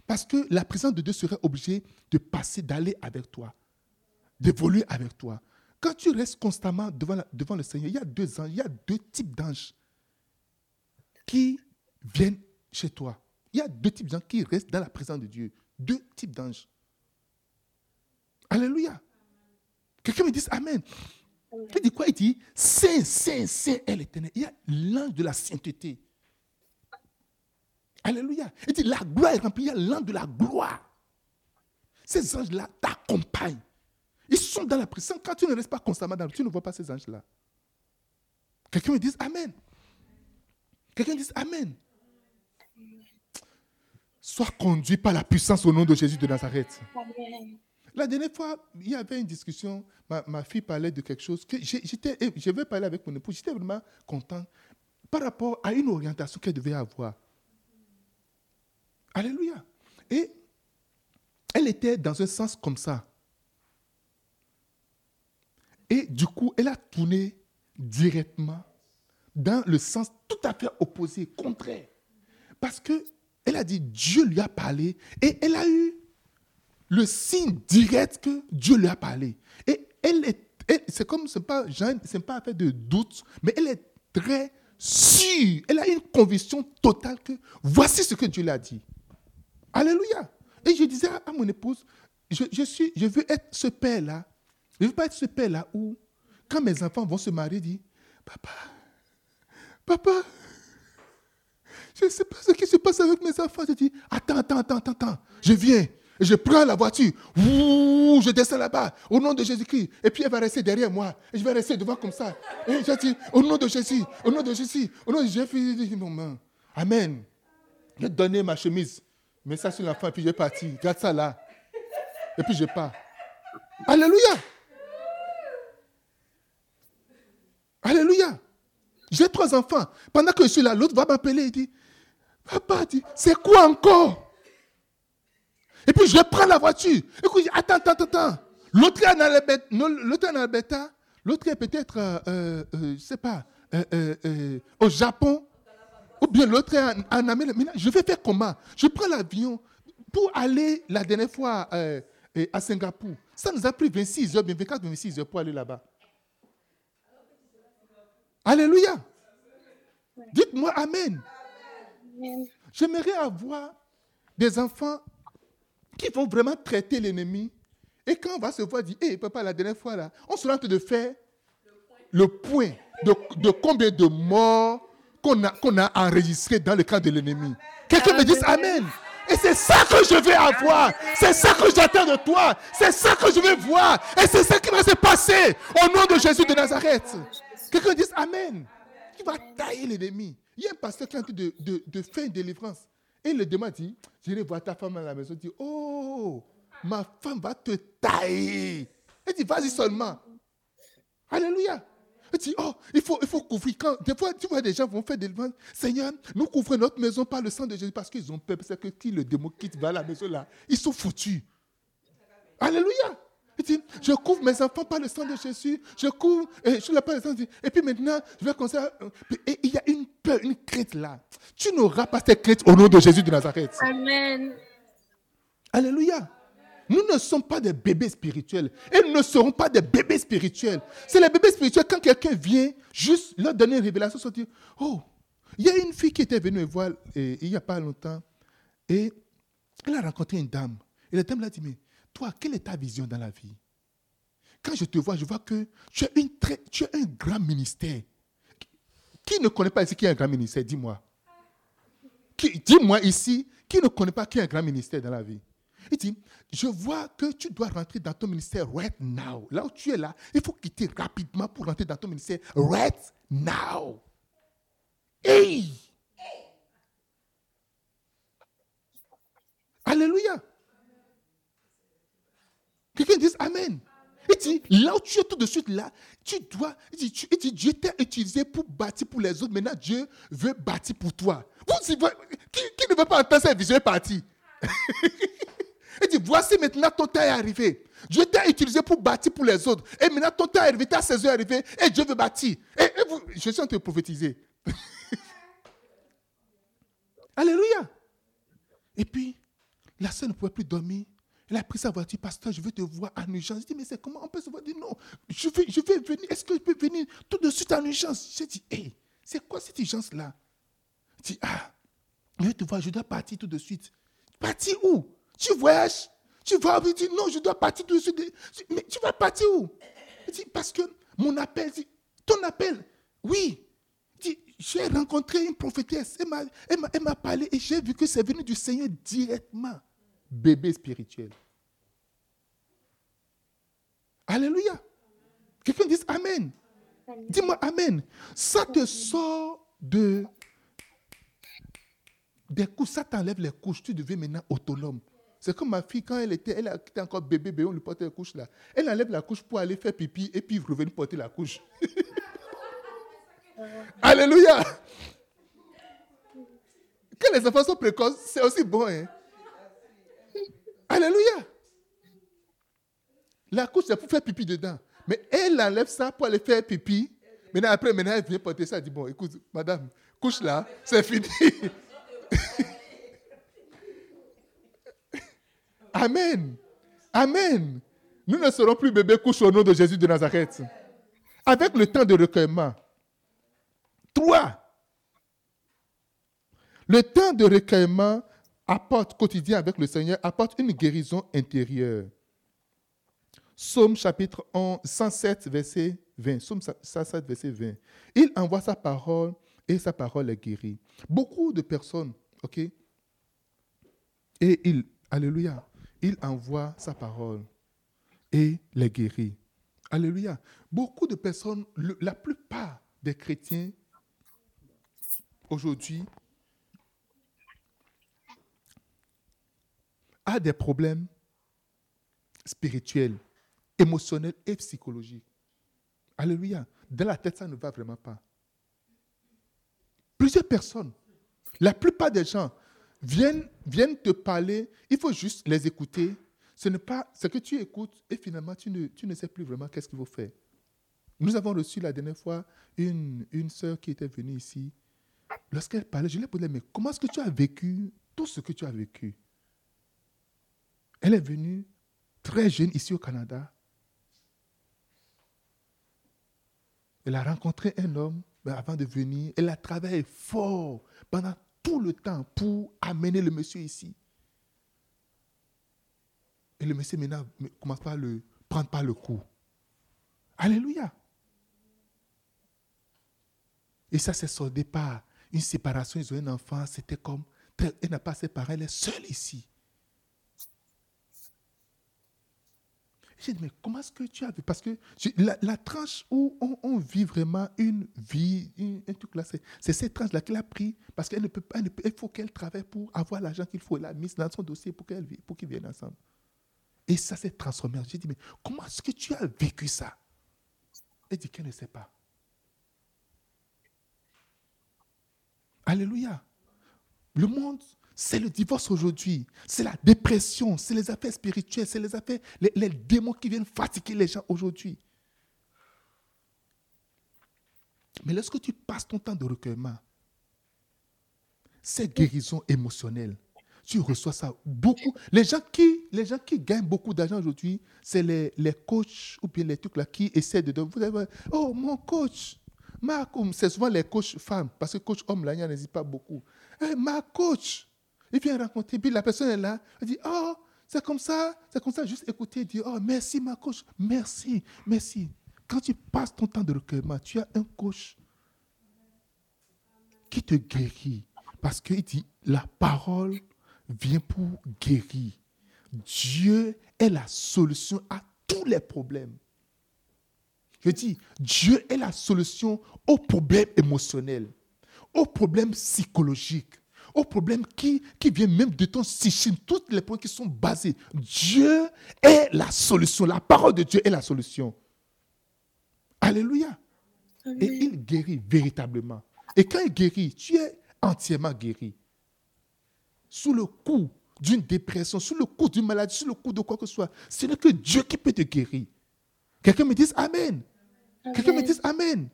Parce que la présence de Dieu serait obligée de passer, d'aller avec toi, d'évoluer avec toi. Quand tu restes constamment devant, devant le Seigneur, il y a deux anges, il y a deux types d'anges qui viennent chez toi. Il y a deux types d'anges qui restent dans la présence de Dieu. Deux types d'anges. Alléluia. Quelqu'un me dit Amen. Il dit quoi? Il dit Saint, Saint, Saint est l'éternel. Il y a l'ange de la sainteté. Alléluia. Il dit la gloire est remplie. L'ange de la gloire. Ces anges-là t'accompagnent. Ils sont dans la présence. Quand tu ne restes pas constamment dans le tu ne vois pas ces anges-là. Quelqu'un dit Amen. Quelqu'un dit Amen. Sois conduit par la puissance au nom de Jésus de Nazareth. La dernière fois, il y avait une discussion, ma, fille parlait de quelque chose je vais parler avec mon épouse, j'étais vraiment content par rapport à une orientation qu'elle devait avoir. Alléluia. Et elle était dans un sens comme ça. Et du coup, elle a tourné directement dans le sens tout à fait opposé, contraire. Parce que elle a dit Dieu lui a parlé et elle a eu le signe direct que Dieu lui a parlé. Et elle est, c'est comme, ce n'est pas, pas affaire de doute, mais elle est très sûre. Elle a une conviction totale que voici ce que Dieu lui a dit. Alléluia. Et je disais à mon épouse, je, veux être ce père-là. Je ne veux pas être ce père-là où, quand mes enfants vont se marier, dit, papa, papa, je ne sais pas ce qui se passe avec mes enfants. Je dis, attends, attends, attends, attends, je viens. je prends la voiture, je descends là-bas, au nom de Jésus-Christ. Et puis elle va rester derrière moi. Et je vais rester devant comme ça. Et je dis, au nom de Jésus, au nom de Jésus, au nom de Jésus, je mon Amen. Je vais donner ma chemise. Mets ça sur l'enfant, et puis je vais partir. Garde ça là. Et puis je pars. Alléluia. Alléluia. J'ai trois enfants. Pendant que je suis là, l'autre va m'appeler et dit, papa, c'est quoi encore? Et puis je prends la voiture. Écoute, attends, attends, attends. L'autre est en Alberta, l'autre est peut-être, euh, euh, euh, je ne sais pas, au Japon, ou bien l'autre est en, Amérique. je vais faire comment? Je prends l'avion pour aller la dernière fois à Singapour. Ça nous a pris 26 heures, 24, 26 heures pour aller là-bas. Alléluia. Dites-moi Amen. J'aimerais avoir des enfants qui vont vraiment traiter l'ennemi. Et quand on va se voir dire, hé papa, la dernière fois là, on se rend de faire le point de, combien de morts qu'on a, qu'on a enregistré dans le camp de l'ennemi. Quelqu'un me dise Amen. Et c'est ça que je vais avoir. C'est ça que j'attends de toi. C'est ça que je vais voir. Et c'est ça qui va se passer au nom de Jésus de Nazareth. Quelqu'un dise Amen. Qui va tailler l'ennemi. Il y a un pasteur qui est en train de, de, faire une délivrance. Et le démon dit J'irai voir ta femme à la maison. Il dit Oh, ma femme va te tailler. Elle dit Vas-y seulement. Alléluia. Elle dit, oh, il faut, il faut couvrir. Quand, des fois, tu vois, des gens vont faire des demandes. Seigneur, nous couvrons notre maison par le sang de Jésus parce qu'ils ont peur. Parce que qui le démon quitte va à la maison là, ils sont foutus. Alléluia. Il dit, je couvre mes enfants par le sang de Jésus. Je couvre, et je pas le sang de Jésus. Et puis maintenant, je vais commencer à... Et il y a une peur, une crainte là. Tu n'auras pas cette crainte au nom de Jésus de Nazareth. Amen. Alléluia. Nous ne sommes pas des bébés spirituels. Et nous ne serons pas des bébés spirituels. C'est les bébés spirituels quand quelqu'un vient juste leur donner une révélation, se dire, oh, il y a une fille qui était venue me voir il n'y a pas longtemps. Et elle a rencontré une dame. Et la dame l'a dit, mais toi, quelle est ta vision dans la vie? Quand je te vois, je vois que tu as, une très, tu as un grand ministère. Qui ne connaît pas ici qui a un grand ministère? Dis-moi. Dis-moi ici, qui ne connaît pas qui a un grand ministère dans la vie? Il dit, je vois que tu dois rentrer dans ton ministère right now. Là où tu es là, il faut quitter rapidement pour rentrer dans ton ministère right now. Hey! Alléluia. Quelqu'un dit Amen. Il dit, là où tu es tout de suite là, tu dois. Il dit, Dieu t'a utilisé pour bâtir pour les autres. Maintenant, Dieu veut bâtir pour toi. Vous, qui, ne veut pas entendre cette vision est parti. <laughs> il dit, voici maintenant ton temps est arrivé. Dieu t'a utilisé pour bâtir pour les autres. Et maintenant, ton temps est arrivé, ta saison est arrivée, et Dieu veut bâtir. Et, vous, je suis en train de prophétiser. <laughs> Et puis, la sœur ne pouvait plus dormir. Elle a pris sa voiture, pasteur, je veux te voir en urgence. Je dis, mais c'est comment on peut se voir? Dit, non, je vais, je vais venir. Est-ce que je peux venir tout de suite en urgence? J'ai dit, hé, c'est quoi cette urgence-là? Il dit, ah, je veux te voir, je dois partir tout de suite. Partir où? Tu voyages Tu vas Il dit, non, je dois partir tout de suite. Mais tu vas partir où? Il dit, parce que mon appel, dit, ton appel, oui. Il dit, j'ai rencontré une prophétesse. Elle m'a parlé et j'ai vu que c'est venu du Seigneur directement bébé spirituel. Alléluia. Quelqu'un dit Amen. Dis-moi Amen. Ça te sort de des couches, ça t'enlève les couches, tu deviens maintenant autonome. C'est comme ma fille, quand elle était, elle était encore bébé, bébé, on lui portait la couche là. Elle enlève la couche pour aller faire pipi et puis revenir porter la couche. <laughs> Alléluia. Quand les enfants sont précoces, c'est aussi bon. Hein? Alléluia. La couche, c'est pour faire pipi dedans. Mais elle enlève ça pour aller faire pipi. Maintenant, après, maintenant, elle vient porter ça. Elle dit, bon, écoute, madame, couche là, c'est fini. <laughs> Amen. Amen. Nous ne serons plus bébés couche au nom de Jésus de Nazareth. Avec le temps de recueillement. Trois. Le temps de recueillement apporte quotidien avec le Seigneur, apporte une guérison intérieure. Psaume chapitre 107, verset 20. Psaume 107, verset 20. Il envoie sa parole et sa parole est guérie. Beaucoup de personnes, ok? Et il, alléluia, il envoie sa parole et les guérit. Alléluia. Beaucoup de personnes, la plupart des chrétiens aujourd'hui a des problèmes spirituels, émotionnels et psychologiques. Alléluia. Dans la tête, ça ne va vraiment pas. Plusieurs personnes, la plupart des gens viennent, viennent te parler, il faut juste les écouter. Ce n'est pas ce que tu écoutes et finalement tu ne, tu ne sais plus vraiment qu'est-ce qu'il faut faire. Nous avons reçu la dernière fois une, une sœur qui était venue ici. Lorsqu'elle parlait, je lui ai posé, mais comment est-ce que tu as vécu tout ce que tu as vécu? Elle est venue très jeune ici au Canada. Elle a rencontré un homme ben, avant de venir. Elle a travaillé fort pendant tout le temps pour amener le monsieur ici. Et le monsieur maintenant commence pas à le prendre par le cou. Alléluia. Et ça s'est soldé par une séparation. Ils ont un enfant. C'était comme. Elle n'a pas ses parents. Elle est seule ici. J'ai dit, mais comment est-ce que tu as vu? Parce que la, tranche où on, vit vraiment une vie, un truc là, c'est cette tranche-là qu'elle a pris parce qu'elle ne peut pas, il faut qu'elle travaille pour avoir l'argent qu'il faut. Elle a mis dans son dossier pour qu'elle pour qu'ils viennent ensemble. Et ça s'est transformé. J'ai dit, mais comment est-ce que tu as vécu ça? Elle dit qu'elle ne sait pas. Alléluia. Le monde c'est le divorce aujourd'hui. C'est la dépression. C'est les affaires spirituelles. C'est les affaires, les, démons qui viennent fatiguer les gens aujourd'hui. Mais lorsque tu passes ton temps de recueillement, c'est guérison émotionnelle. Tu reçois ça beaucoup. Les gens qui, gagnent beaucoup d'argent aujourd'hui, c'est les, les coachs ou bien les trucs là qui essaient de. Vous avez, oh, mon coach, ma c'est souvent les coachs femmes, parce que coach homme là, il n'y pas beaucoup. Eh, ma coach, il vient raconter, puis la personne est là, elle dit, oh, c'est comme ça, c'est comme ça, juste écouter, dire, oh, merci ma coach, merci, merci. Quand tu passes ton temps de recueillement, tu as un coach qui te guérit. Parce qu'il dit, la parole vient pour guérir. Dieu est la solution à tous les problèmes. Je dis, Dieu est la solution aux problèmes émotionnels, aux problèmes psychologiques, aux problèmes qui, qui viennent même de ton psychisme, toutes les points qui sont basés. Dieu est la solution. La parole de Dieu est la solution. Alléluia. Et il guérit véritablement. Et quand il guérit, tu es entièrement guéri. Sous le coup d'une dépression, sous le coup d'une maladie, sous le coup de quoi que ce soit, ce n'est que Dieu qui peut te guérir. Quelqu'un me dise Amen. Quelqu'un me dise Amen.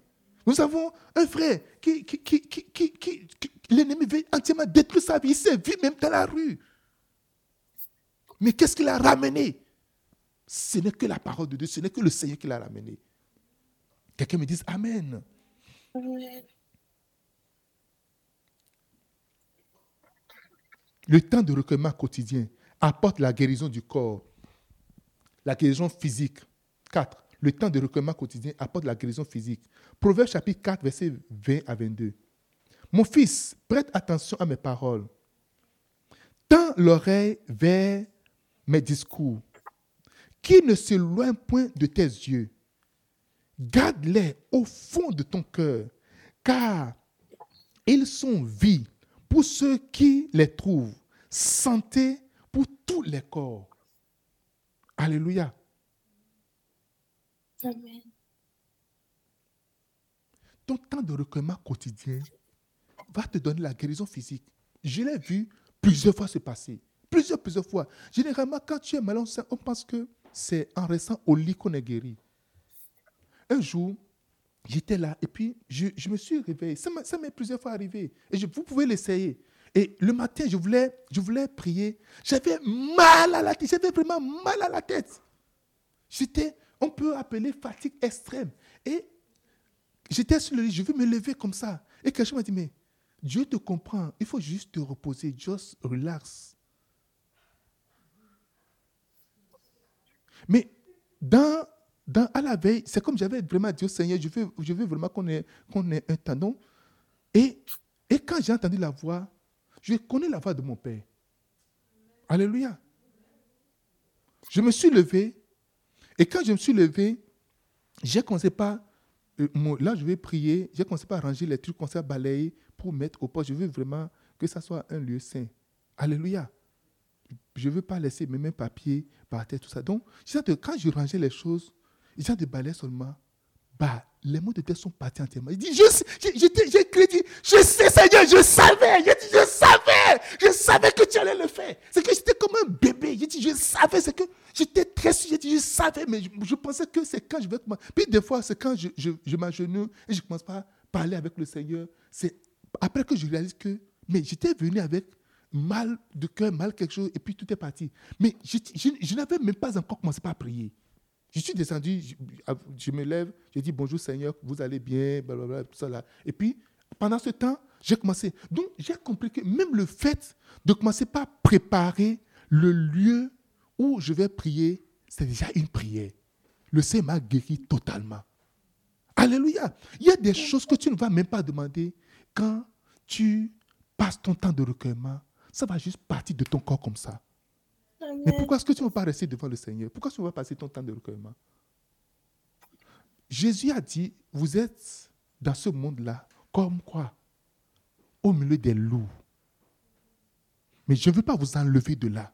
Nous avons un frère qui, qui, qui, qui l'ennemi veut entièrement détruire sa vie. Il s'est vu même dans la rue. Mais qu'est-ce qu'il a ramené? Ce n'est que la parole de Dieu, ce n'est que le Seigneur qui l'a ramené. Quelqu'un me dise Amen. Le temps de recueillement quotidien apporte la guérison du corps, la guérison physique. 4. Le temps de recueillement quotidien apporte la guérison physique. Proverbe chapitre 4, verset 20 à 22. Mon fils, prête attention à mes paroles. Tends l'oreille vers mes discours, qui ne s'éloignent point de tes yeux. Garde-les au fond de ton cœur, car ils sont vie pour ceux qui les trouvent, santé pour tous les corps. Alléluia. Amen. Ton temps de recueillement quotidien va te donner la guérison physique. Je l'ai vu plusieurs fois se passer. Plusieurs, plusieurs fois. Généralement, quand tu es malade, on pense que c'est en restant au lit qu'on est guéri. Un jour, j'étais là et puis je, me suis réveillé. Ça m'est plusieurs fois arrivé. Et vous pouvez l'essayer. Et le matin, je voulais, je voulais prier. J'avais mal à la tête. J'avais vraiment mal à la tête. J'étais, on peut appeler fatigue extrême. Et j'étais sur le lit, je veux me lever comme ça. Et quelqu'un m'a dit, mais Dieu te comprend. Il faut juste te reposer. Just relax. Mais dans, dans, à la veille, c'est comme j'avais vraiment dit au Seigneur, je veux, je veux vraiment qu'on ait, qu'on ait un tendon. Et, et quand j'ai entendu la voix, je connais la voix de mon Père. Alléluia. Je me suis levé. Et quand je me suis levé, j'ai commencé par, euh, là je vais prier, j'ai commencé par ranger les trucs, commencé à balayer pour mettre au poste. Je veux vraiment que ça soit un lieu saint. Alléluia. Je ne veux pas laisser mes mains papiers par terre, tout ça. Donc, quand je rangeais les choses, j'ai de balayer seulement, bah, les mots de Dieu sont partis entièrement. Il dit, j'ai crédit, je sais Seigneur, je savais, je, je savais, je savais que tu allais le faire. C'est que j'étais comme un bébé. Dit, je savais, c'est que j'étais très sûr, dit, je savais, mais je, pensais que c'est quand je vais commencer. Puis des fois, c'est quand je, je, je m'agenouille et je commence pas à parler avec le Seigneur. C'est après que je réalise que, mais j'étais venu avec mal de cœur, mal quelque chose, et puis tout est parti. Mais je, je, n'avais même pas encore commencé à prier. Je suis descendu, je, me lève, je dis bonjour Seigneur, vous allez bien, blablabla, tout ça là. Et puis, pendant ce temps, j'ai commencé. Donc, j'ai compris que même le fait de commencer par préparer le lieu où je vais prier, c'est déjà une prière. Le Seigneur m'a guéri totalement. Alléluia. Il y a des choses que tu ne vas même pas demander, quand tu passes ton temps de recueillement, ça va juste partir de ton corps comme ça. Mais pourquoi est-ce que tu ne vas pas rester devant le Seigneur? Pourquoi tu vas passer ton temps de recueillement? Jésus a dit, vous êtes dans ce monde-là comme quoi? Au milieu des loups. Mais je ne veux pas vous enlever de là.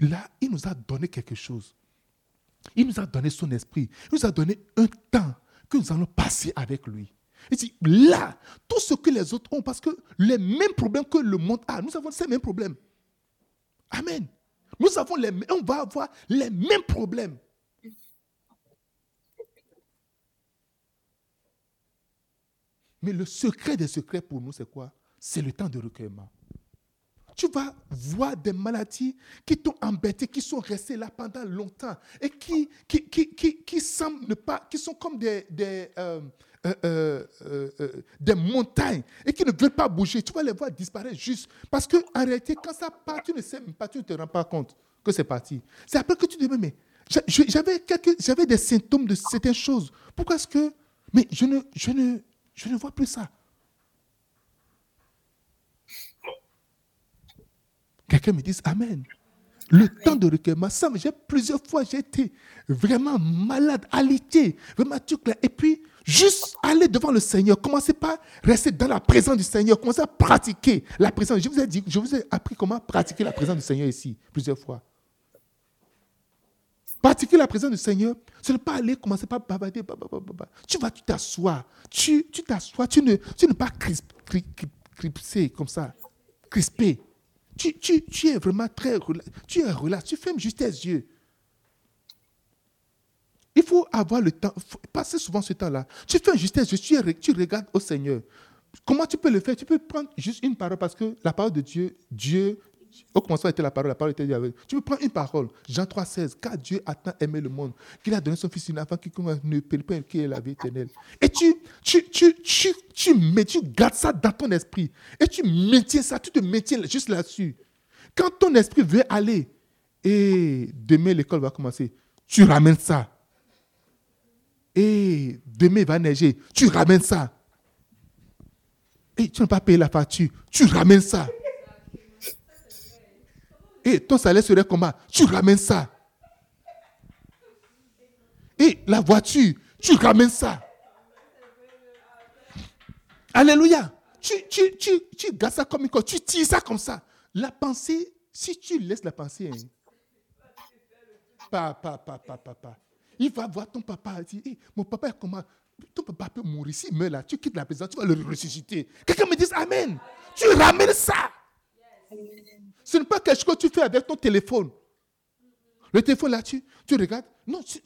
Là, il nous a donné quelque chose. Il nous a donné son esprit. Il nous a donné un temps que nous allons passer avec lui. Il dit, là, tout ce que les autres ont, parce que les mêmes problèmes que le monde a, nous avons ces mêmes problèmes. Amen. Nous avons les, on va avoir les mêmes problèmes. Mais le secret des secrets pour nous, c'est quoi? C'est le temps de recueillement. Tu vas voir des maladies qui t'ont embêté, qui sont restées là pendant longtemps et qui, qui, qui, qui, semblent ne pas, qui sont comme des, des, euh, euh, euh, euh, des montagnes et qui ne veulent pas bouger, tu vas les voir disparaître juste. Parce qu'en réalité, quand ça part, tu ne sais même pas, tu ne te rends pas compte que c'est parti. C'est après que tu te dis, mais j'avais, quelques, j'avais des symptômes de certaines choses. Pourquoi est-ce que... Mais je ne, je, ne, je ne vois plus ça? Quelqu'un me dit Amen. Le temps de recueillement, ça, j'ai plusieurs fois, j'ai été vraiment malade, alité, vraiment tout clair. Et puis, Juste aller devant le Seigneur. Commencez pas rester dans la présence du Seigneur. Commencez à pratiquer la présence. Je vous ai dit, je vous ai appris comment pratiquer la présence du Seigneur ici plusieurs fois. Pratiquer la présence du Seigneur, ce n'est pas aller commencer par babader. Tu vas, tu t'assois. Tu t'assois. Tu, ne, tu ne pas crisper comme ça. Crisper. Tu, tu, tu es vraiment très Tu es relax. Tu fermes juste tes yeux. Il faut avoir le temps, passer souvent ce temps-là. Tu fais justesse, tu, tu regardes au Seigneur. Comment tu peux le faire? Tu peux prendre juste une parole parce que la parole de Dieu, Dieu, Au commencement était la parole, la parole était avec. Tu peux prendre une parole. Jean 3, 16. Car Dieu a tant aimé le monde qu'il a donné son Fils une afin qu'il ne perde pas qui est la vie éternelle. Et tu, tu, tu, tu, tu, mets, tu gardes ça dans ton esprit. Et tu maintiens ça, tu te maintiens juste là-dessus. Quand ton esprit veut aller, et demain l'école va commencer, tu ramènes ça. Et demain il va neiger, tu ramènes ça. Et tu n'as pas payé la facture, tu ramènes ça. Et ton salaire serait comment? Tu ramènes ça. Et la voiture, tu ramènes ça. Alléluia. Tu, tu, tu, tu gardes ça comme une chose, tu tires ça comme ça. La pensée, si tu laisses la pensée, hein, papa, papa, papa, il va voir ton papa et dire, hey, mon papa comment? Ton papa peut mourir. S'il meurt là, tu quittes la maison, tu vas le ressusciter. Quelqu'un me dit Amen. Tu ramènes ça. Ce n'est pas quelque chose que tu fais avec ton téléphone. Le téléphone là, tu, tu regardes. Non, tu,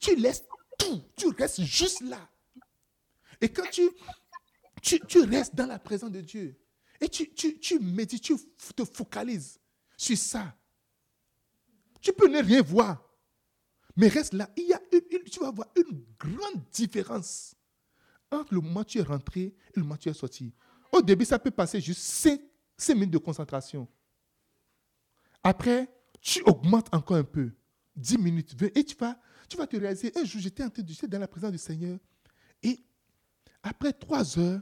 tu, laisses tout. Tu restes juste là. Et quand tu, tu, tu restes dans la présence de Dieu, et tu, tu, tu médites, tu te focalises sur ça, tu peux ne rien voir. Mais reste là. Il y a tu vas voir une grande différence entre le moment où tu es rentré et le moment où tu es sorti. Au début, ça peut passer juste 5, 5 minutes de concentration. Après, tu augmentes encore un peu. 10 minutes, 20, et tu vas, tu vas te réaliser, un jour, j'étais en train de dans la présence du Seigneur. Et après 3 heures,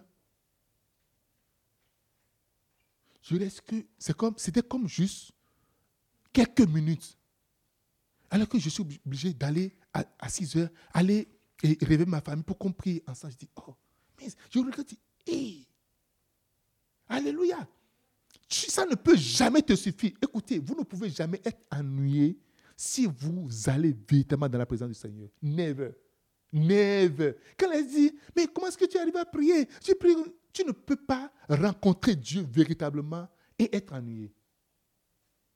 je laisse que comme, c'était comme juste quelques minutes. Alors que je suis obligé d'aller à, 6 heures, aller et rêver ma famille pour qu'on prie ensemble. Je dis, oh, mais je regarde, hé, Alléluia ça ne peut jamais te suffire. Écoutez, vous ne pouvez jamais être ennuyé si vous allez véritablement dans la présence du Seigneur. Never. Never. Quand elle dit, mais comment est-ce que tu arrives à prier? Tu, pries, tu ne peux pas rencontrer Dieu véritablement et être ennuyé.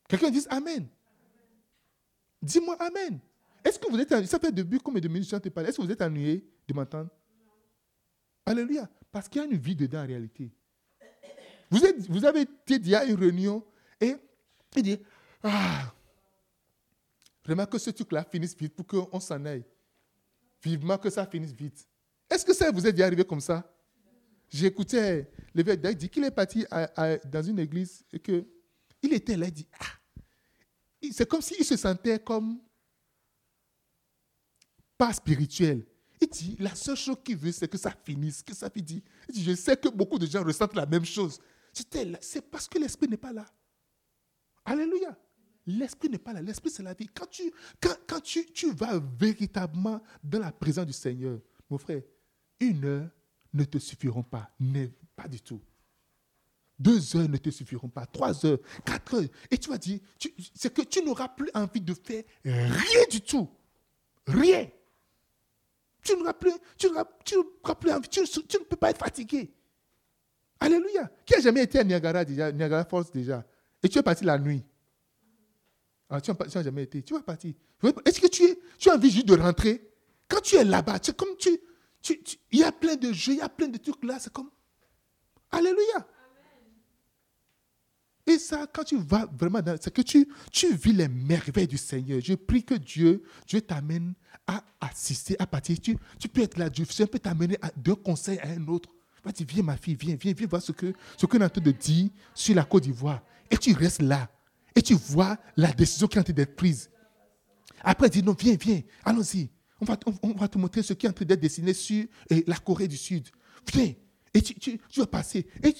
Quelqu'un dit Amen. Dis-moi Amen. Est-ce que vous êtes ennuyé? Ça fait depuis combien de minutes je te parle Est-ce que vous êtes ennuyé de m'entendre? Alléluia. Parce qu'il y a une vie dedans en réalité. Vous, êtes, vous avez été à une réunion et il dit Ah, vraiment que ce truc-là finisse vite pour qu'on s'en aille. Vivement que ça finisse vite. Est-ce que ça vous est déjà arrivé comme ça? J'écoutais vieux il dit qu'il est parti dans une église et qu'il était là, il dit Ah, c'est comme s'il se sentait comme pas spirituel. Il dit, la seule chose qu'il veut, c'est que ça finisse, que ça finisse. Il dit, je sais que beaucoup de gens ressentent la même chose. C'est parce que l'esprit n'est pas là. Alléluia. L'esprit n'est pas là. L'esprit, c'est la vie. Quand, tu, quand, tu, tu vas véritablement dans la présence du Seigneur, mon frère, une heure ne te suffiront pas. Pas du tout. Deux heures ne te suffiront pas. Trois heures, quatre heures. Et tu vas dire, c'est que tu n'auras plus envie de faire rien du tout. Rien. Tu n'auras plus, tu tu plus envie, tu ne peux pas être fatigué. Alléluia. Qui a jamais été à Niagara déjà, Niagara Falls déjà Et tu es parti la nuit. Ah, tu n'as jamais été. Tu vas partir. Est-ce que tu, es, tu as envie juste de rentrer? Quand tu es là-bas, c'est comme tu, Il y a plein de jeux, il y a plein de trucs là. C'est comme. Alléluia. Et ça, quand tu vas vraiment dans. C'est que tu, tu vis les merveilles du Seigneur. Je prie que Dieu, Dieu t'amène à assister, à partir. Tu, tu peux être là, Dieu peut t'amener d'un conseil à un autre. Va dire, viens ma fille, viens, viens, viens voir ce que ce qu'on est en train de dire sur la Côte d'Ivoire. Et tu restes là. Et tu vois la décision qui est en train d'être prise. Après, dis non, viens, viens, allons-y. On va, on, va te montrer ce qui est en train d'être dessiné sur eh, la Corée du Sud. Viens. Et tu, tu, vas passer. Et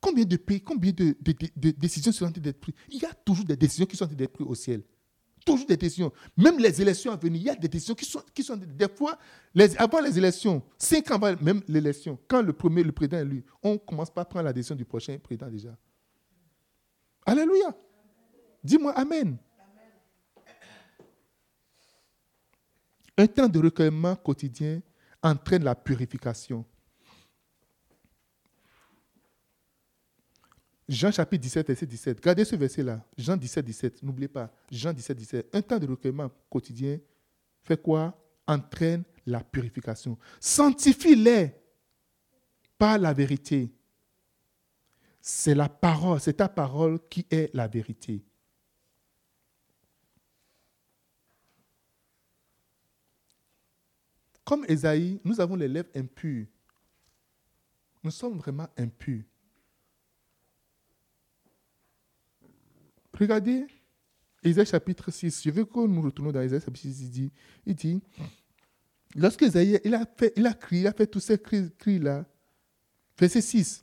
combien de pays, combien de, de, décisions sont en train d'être prises? Il y a toujours des décisions qui sont en train d'être prises au ciel. Toujours des décisions. Même les élections à venir, il y a des décisions qui sont, qui sont des fois, les, avant les élections, cinq ans avant même l'élection, quand le premier, le président est élu, on commence pas à prendre la décision du prochain président déjà. Alléluia. Dis-moi Amen. Un temps de recueillement quotidien entraîne la purification. Jean chapitre 17, verset 17. Gardez ce verset-là. Jean 17, 17. N'oubliez pas. Jean 17, 17. Un temps de recueillement quotidien fait quoi? Entraîne la purification. Sanctifie-les par la vérité. c'est la parole, c'est ta parole qui est la vérité. Comme Esaïe, nous avons les lèvres impures. Nous sommes vraiment impurs. Regardez Ésaïe chapitre 6. Je veux que nous retournions dans Ésaïe chapitre 6. Il dit, il dit lorsque Ésaïe il a, fait, il a crié, il a fait tous ces cris-là, verset 6.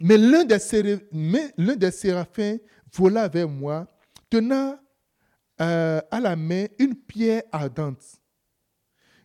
Mais l'un des, des séraphins vola vers moi, tenant euh, à la main une pierre ardente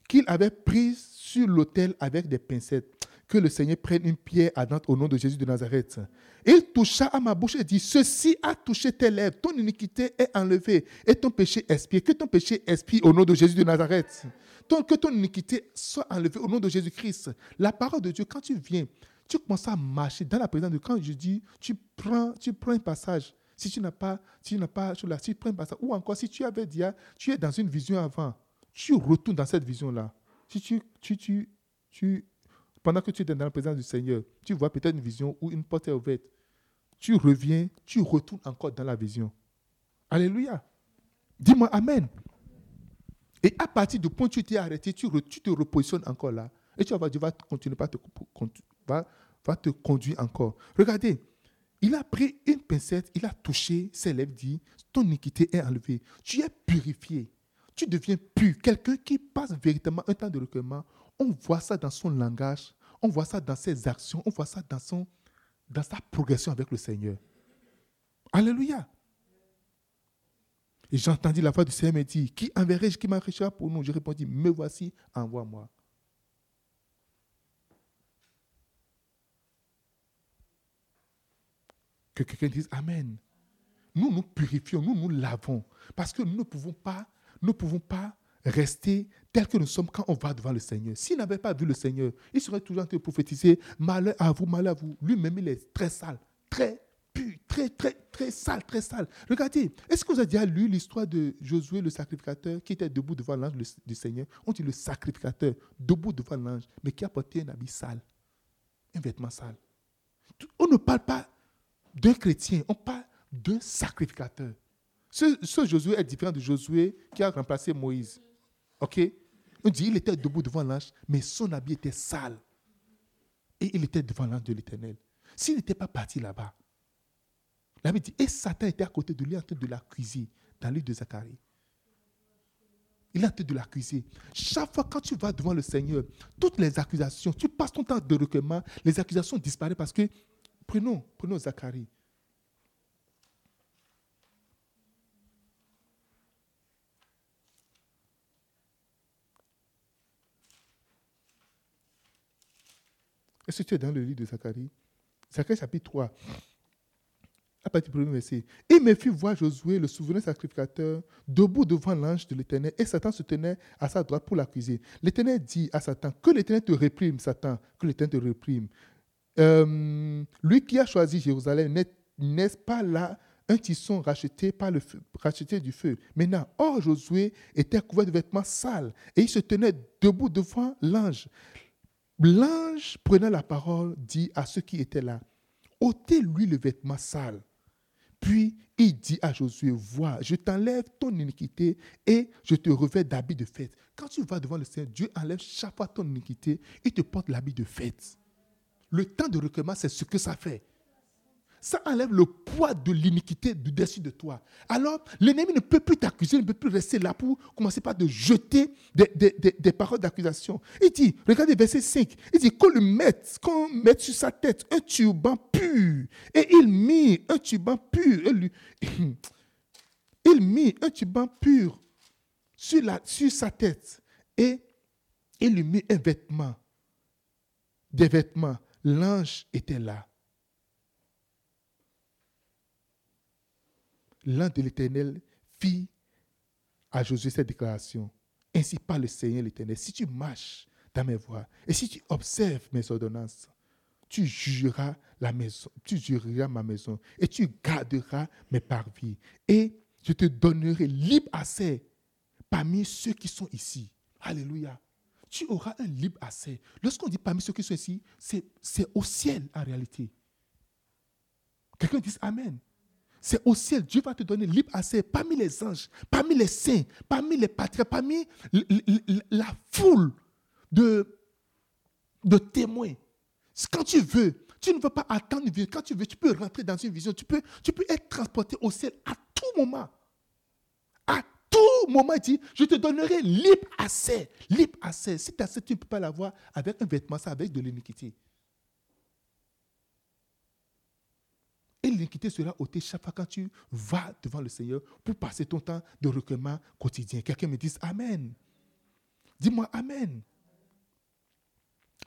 qu'il avait prise sur l'autel avec des pincettes. Que le Seigneur prenne une pierre ardente au nom de Jésus de Nazareth. Il toucha à ma bouche et dit, ceci a touché tes lèvres, ton iniquité est enlevée et ton péché expire. Que ton péché expire au nom de Jésus de Nazareth. que ton iniquité soit enlevée au nom de Jésus-Christ. La parole de Dieu, quand tu viens, tu commences à marcher dans la présence de. Quand je dis, tu prends, tu prends un passage. Si tu n'as pas, si tu n'as pas, tu prends un passage. Ou encore, si tu avais dit, tu es dans une vision avant, tu retournes dans cette vision-là. Si tu, tu, tu, tu, pendant que tu es dans la présence du Seigneur, tu vois peut-être une vision où une porte est ouverte. Tu reviens, tu retournes encore dans la vision. Alléluia. Dis-moi Amen. Et à partir du point où tu t'es arrêté, tu, te repositionnes encore là. Et tu vas, Dieu va continuer, te, va, va te conduire encore. Regardez, il a pris une pincette, il a touché ses lèvres, dit, ton iniquité est enlevée. Tu es purifié tu deviens pur. Quelqu'un qui passe véritablement un temps de recueillement, on voit ça dans son langage, on voit ça dans ses actions, on voit ça dans, son, dans sa progression avec le Seigneur. Alléluia. Et j'ai entendu la voix du Seigneur me dire, qui enverrai-je, qui m'enrichira pour nous? Je répondis, me voici, envoie-moi. Que quelqu'un dise Amen. Nous nous purifions, nous nous lavons, parce que nous ne pouvons pas nous ne pouvons pas rester tels que nous sommes quand on va devant le Seigneur. S'il n'avait pas vu le Seigneur, il serait toujours en train de prophétiser malheur à vous, malheur à vous. Lui-même, il est très sale, très pur, très, très, très sale, très sale. Regardez, est-ce que vous avez déjà lu l'histoire de Josué le sacrificateur qui était debout devant l'ange du Seigneur? On dit le sacrificateur, debout devant l'ange, mais qui a porté un habit sale, un vêtement sale. On ne parle pas d'un chrétien, on parle d'un sacrificateur. Ce, Josué est différent de Josué qui a remplacé Moïse. OK? On dit il était debout devant l'ange, mais son habit était sale. Et il était devant l'ange de l'Éternel. S'il n'était pas parti là-bas, la dit, et Satan était à côté de lui en train de l'accuser dans l'île de Zacharie. Il est en train de l'accuser. Chaque fois quand tu vas devant le Seigneur, toutes les accusations, tu passes ton temps de recueillement, les accusations disparaissent parce que, prenons, prenons Zacharie. Est-ce que tu es dans le livre de Zacharie Zacharie chapitre 3. À partir du premier verset. Il me fit voir Josué, le souverain sacrificateur, debout devant l'ange de l'Éternel, et Satan se tenait à sa droite pour l'accuser. L'Éternel dit à Satan, que l'Éternel te réprime, Satan, que l'Éternel te réprime. Euh, lui qui a choisi Jérusalem, n'est-ce pas là un tisson racheté, par le feu, racheté du feu? Maintenant, or Josué était couvert de vêtements sales et il se tenait debout devant l'ange. L'ange, prenant la parole, dit à ceux qui étaient là, ôtez-lui le vêtement sale. Puis il dit à Josué, vois, je t'enlève ton iniquité et je te revêt d'habits de fête. Quand tu vas devant le Seigneur, Dieu enlève chaque fois ton iniquité et te porte l'habit de fête. Le temps de recueillement, c'est ce que ça fait ça enlève le poids de l'iniquité du dessus de toi. Alors, l'ennemi ne peut plus t'accuser, ne peut plus rester là pour commencer par de jeter des, paroles d'accusation. Il dit, regardez verset 5, il dit qu'on lui mette, qu'on mette sur sa tête un turban pur. Et il mit un turban pur. <clears throat> Il mit un turban pur sur, la, sur sa tête. Et il lui mit un vêtement. Des vêtements. L'ange était là. L'un de l'Éternel fit à Josué cette déclaration. Ainsi parle le Seigneur l'Éternel. Si tu marches dans mes voies et si tu observes mes ordonnances, tu jugeras la maison, tu jureras ma maison et tu garderas mes parvis. Et je te donnerai libre accès parmi ceux qui sont ici. Alléluia. Tu auras un libre accès. Lorsqu'on dit parmi ceux qui sont ici, c'est au ciel en réalité. Quelqu'un dit Amen. C'est au ciel, Dieu va te donner libre accès parmi les anges, parmi les saints, parmi les patriarches, parmi la foule de, de témoins. Quand tu veux, tu ne veux pas attendre une vision. Quand tu veux, tu peux rentrer dans une vision. Tu peux, être transporté au ciel à tout moment. À tout moment, il dit, je te donnerai libre accès. Libre accès. Si tu as tu ne peux pas l'avoir avec un vêtement, ça avec de l'iniquité. Et l'iniquité sera ôtée chaque fois quand tu vas devant le Seigneur pour passer ton temps de recueillement quotidien. Quelqu'un me dise Amen. Dis-moi Amen.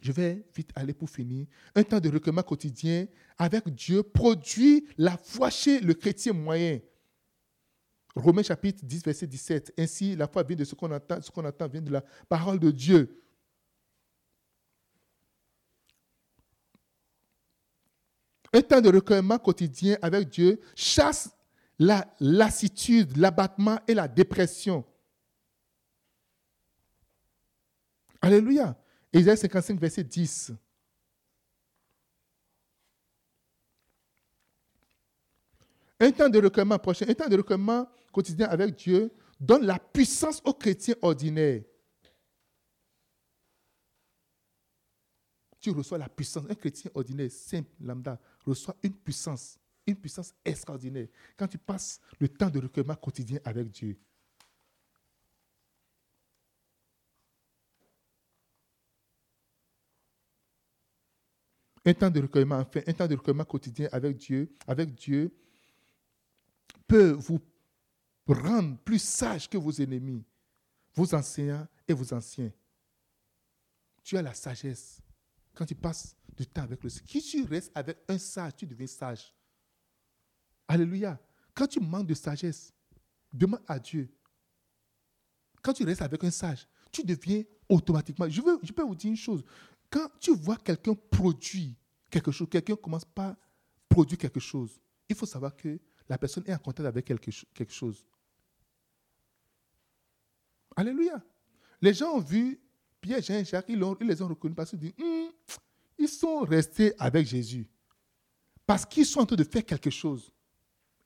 Je vais vite aller pour finir. Un temps de recueillement quotidien avec Dieu produit la foi chez le chrétien moyen. Romains chapitre 10, verset 17. Ainsi, la foi vient de ce qu'on entend, ce qu'on entend vient de la parole de Dieu. Un temps de recueillement quotidien avec Dieu chasse la lassitude, l'abattement et la dépression. Alléluia. Isaïe 55, verset 10. Un temps de recueillement prochain, un temps de recueillement quotidien avec Dieu donne la puissance aux chrétiens ordinaires. Tu reçois la puissance. Un chrétien ordinaire, simple, lambda, reçoit une puissance, une puissance extraordinaire quand tu passes le temps de recueillement quotidien avec Dieu. Un temps de recueillement, enfin, un temps de recueillement quotidien avec Dieu, avec Dieu peut vous rendre plus sage que vos ennemis, vos enseignants et vos anciens. Tu as la sagesse. Quand tu passes du temps avec le Seigneur, si tu restes avec un sage, tu deviens sage. Alléluia. Quand tu manques de sagesse, demande à Dieu. Quand tu restes avec un sage, tu deviens automatiquement. Je, veux, je peux vous dire une chose. Quand tu vois quelqu'un produire quelque chose, quelqu'un commence par produire quelque chose, il faut savoir que la personne est en contact avec quelque, chose. Alléluia. Les gens ont vu Pierre, Jean Jacques, ils, les ont reconnus parce qu'ils disent, hum, ils sont restés avec Jésus. Parce qu'ils sont en train de faire quelque chose.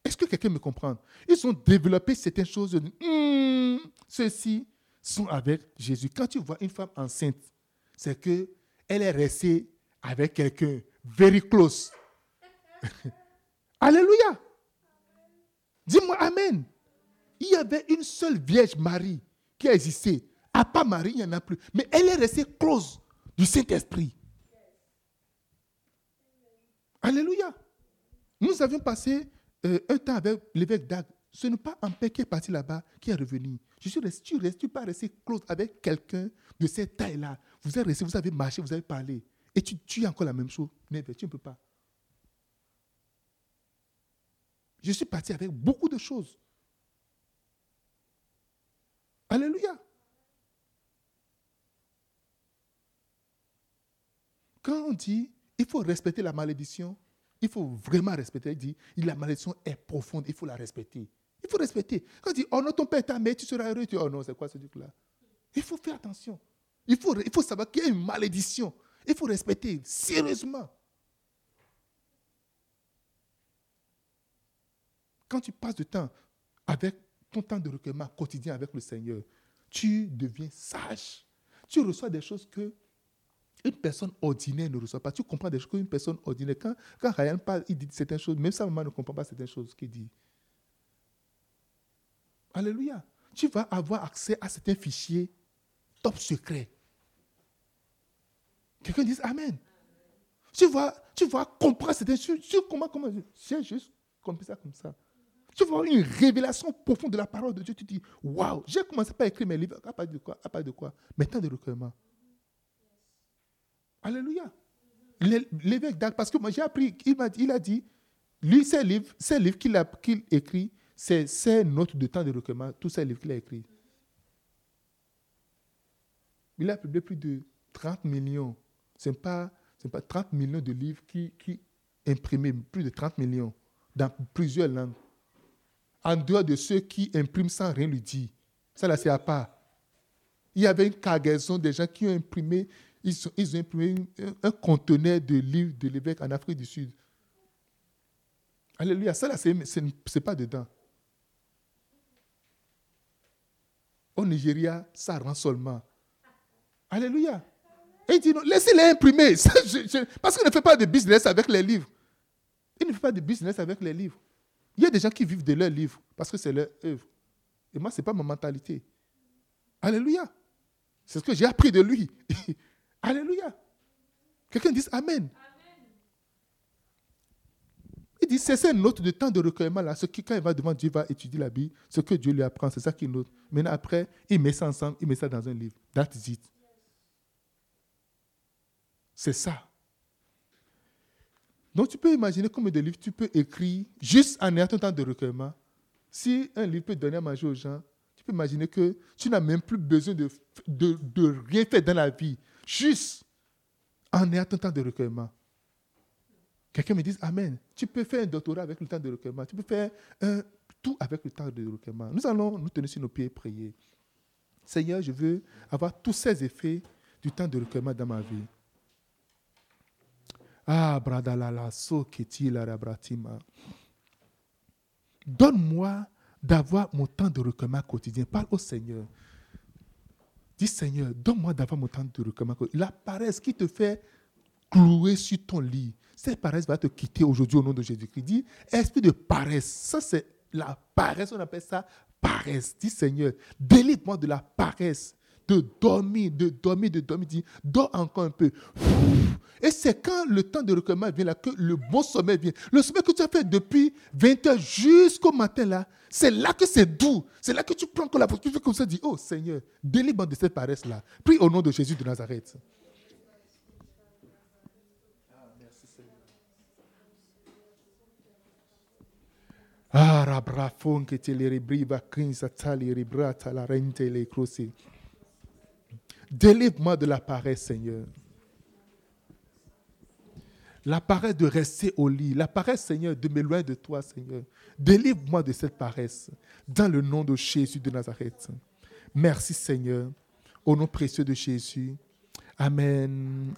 Est-ce que quelqu'un me comprend? Ils ont développé certaines choses. Hum, ceux-ci sont avec Jésus. Quand tu vois une femme enceinte, c'est que elle est restée avec quelqu'un very close. <laughs> Alléluia. Dis-moi Amen. Il y avait une seule Vierge Marie qui a existé. À part Marie, il n'y en a plus. Mais elle est restée close du Saint-Esprit. Alléluia. Nous avions passé euh, un temps avec l'évêque d'Ag. Ce n'est pas un paix qui est parti là-bas qui est revenu. Je suis resté, tu restes, tu pas rester close avec quelqu'un de cette taille-là. Vous êtes resté, vous avez marché, vous avez parlé. Et tu, as encore la même chose. Mais tu ne peux pas. Je suis parti avec beaucoup de choses. Alléluia. Quand on dit il faut respecter la malédiction, il faut vraiment respecter. Il dit la malédiction est profonde, il faut la respecter. Il faut respecter. Quand on dit, oh non, ton père ta mère, tu seras heureux. Tu dis, oh non, c'est quoi ce truc-là? Il faut faire attention. Il faut, il faut savoir qu'il y a une malédiction. Il faut respecter sérieusement. Quand tu passes du temps avec ton temps de recueillement quotidien avec le Seigneur, tu deviens sage. Tu reçois des choses que une personne ordinaire ne reçoit pas. Tu comprends des choses qu'une personne ordinaire. Quand, quand Ryan parle, il dit certaines choses, même sa maman ne comprend pas certaines choses qu'il dit. Alléluia. Tu vas avoir accès à certains fichiers top secrets. Quelqu'un dit Amen. Tu vas, tu comprendre certaines choses. Tu, comment, comment, juste compris ça comme ça. Tu vas avoir une révélation profonde de la parole de Dieu. Tu dis, waouh, j'ai commencé par écrire mes livres. À part de quoi? À part de quoi? Maintenant de recueillement. Alléluia. L'évêque d'Arc, parce que moi j'ai appris, il, a, il a dit, lui, ses livres, ses livres qu'il écrit, c'est ses notes de temps de recueillement, tous ces livres qu'il a écrits. Il a publié plus de 30 millions. Ce n'est pas, pas 30 millions de livres qui, qui imprimés, plus de 30 millions, dans plusieurs langues. En dehors de ceux qui impriment sans rien lui dire. Ça, là, c'est à part. Il y avait une cargaison des gens qui ont imprimé, ils, ont imprimé un, conteneur de livres de l'évêque en Afrique du Sud. Alléluia. Ça, là, ce n'est pas dedans. Au Nigeria, ça rend seulement. Alléluia. Et il dit, laissez-les imprimer. <laughs> parce qu'il ne fait pas de business avec les livres. Il ne fait pas de business avec les livres. Il y a des gens qui vivent de leurs livres parce que c'est leur œuvre. Et moi, ce n'est pas ma mentalité. Alléluia. C'est ce que j'ai appris de lui. <laughs> Alléluia. Quelqu'un dit Amen. Il dit, c'est une note de temps de recueillement là. Ce qui, quand il va devant Dieu, va étudier la Bible, ce que Dieu lui apprend, c'est ça qu'il note. Maintenant, après, il met ça ensemble, il met ça dans un livre. That's it. C'est ça. Donc, tu peux imaginer combien de livres tu peux écrire juste en ayant ton temps de recueillement. Si un livre peut donner à manger aux gens, tu peux imaginer que tu n'as même plus besoin de, de rien faire dans la vie, juste en ayant ton temps de recueillement. Quelqu'un me dit Amen. Tu peux faire un doctorat avec le temps de recueillement. Tu peux faire tout avec le temps de recueillement. Nous allons nous tenir sur nos pieds et prier. Seigneur, je veux avoir tous ces effets du temps de recueillement dans ma vie. Ah, bradalala, so la bratima. Donne-moi d'avoir mon temps de recueillement quotidien. Parle au Seigneur. Dis Seigneur, donne-moi d'avoir mon temps de recueillement. La paresse qui te fait clouer sur ton lit, cette paresse va te quitter aujourd'hui au nom de Jésus-Christ. Dis, esprit de paresse, ça c'est la paresse, on appelle ça paresse. Dis Seigneur, délivre-moi de la paresse, de dormir, de dormir, de dormir. Dis, dors encore un peu. Et c'est quand le temps de recueillement vient là que le bon sommeil vient. Le sommeil que tu as fait depuis 20 heures jusqu'au matin là, c'est là que c'est doux. C'est là que tu prends comme la tu fais comme ça, dis, oh Seigneur, délivre-moi de cette paresse là. Prie au nom de Jésus de Nazareth. Ah, rabrafon que te le rebriva tali ribrata la rente. Délivre-moi de la paresse, Seigneur. La paresse de rester au lit. La paresse, Seigneur, de m'éloigner de toi, Seigneur. Délivre-moi de cette paresse. Dans le nom de Jésus de Nazareth. Merci, Seigneur. Au nom précieux de Jésus. Amen.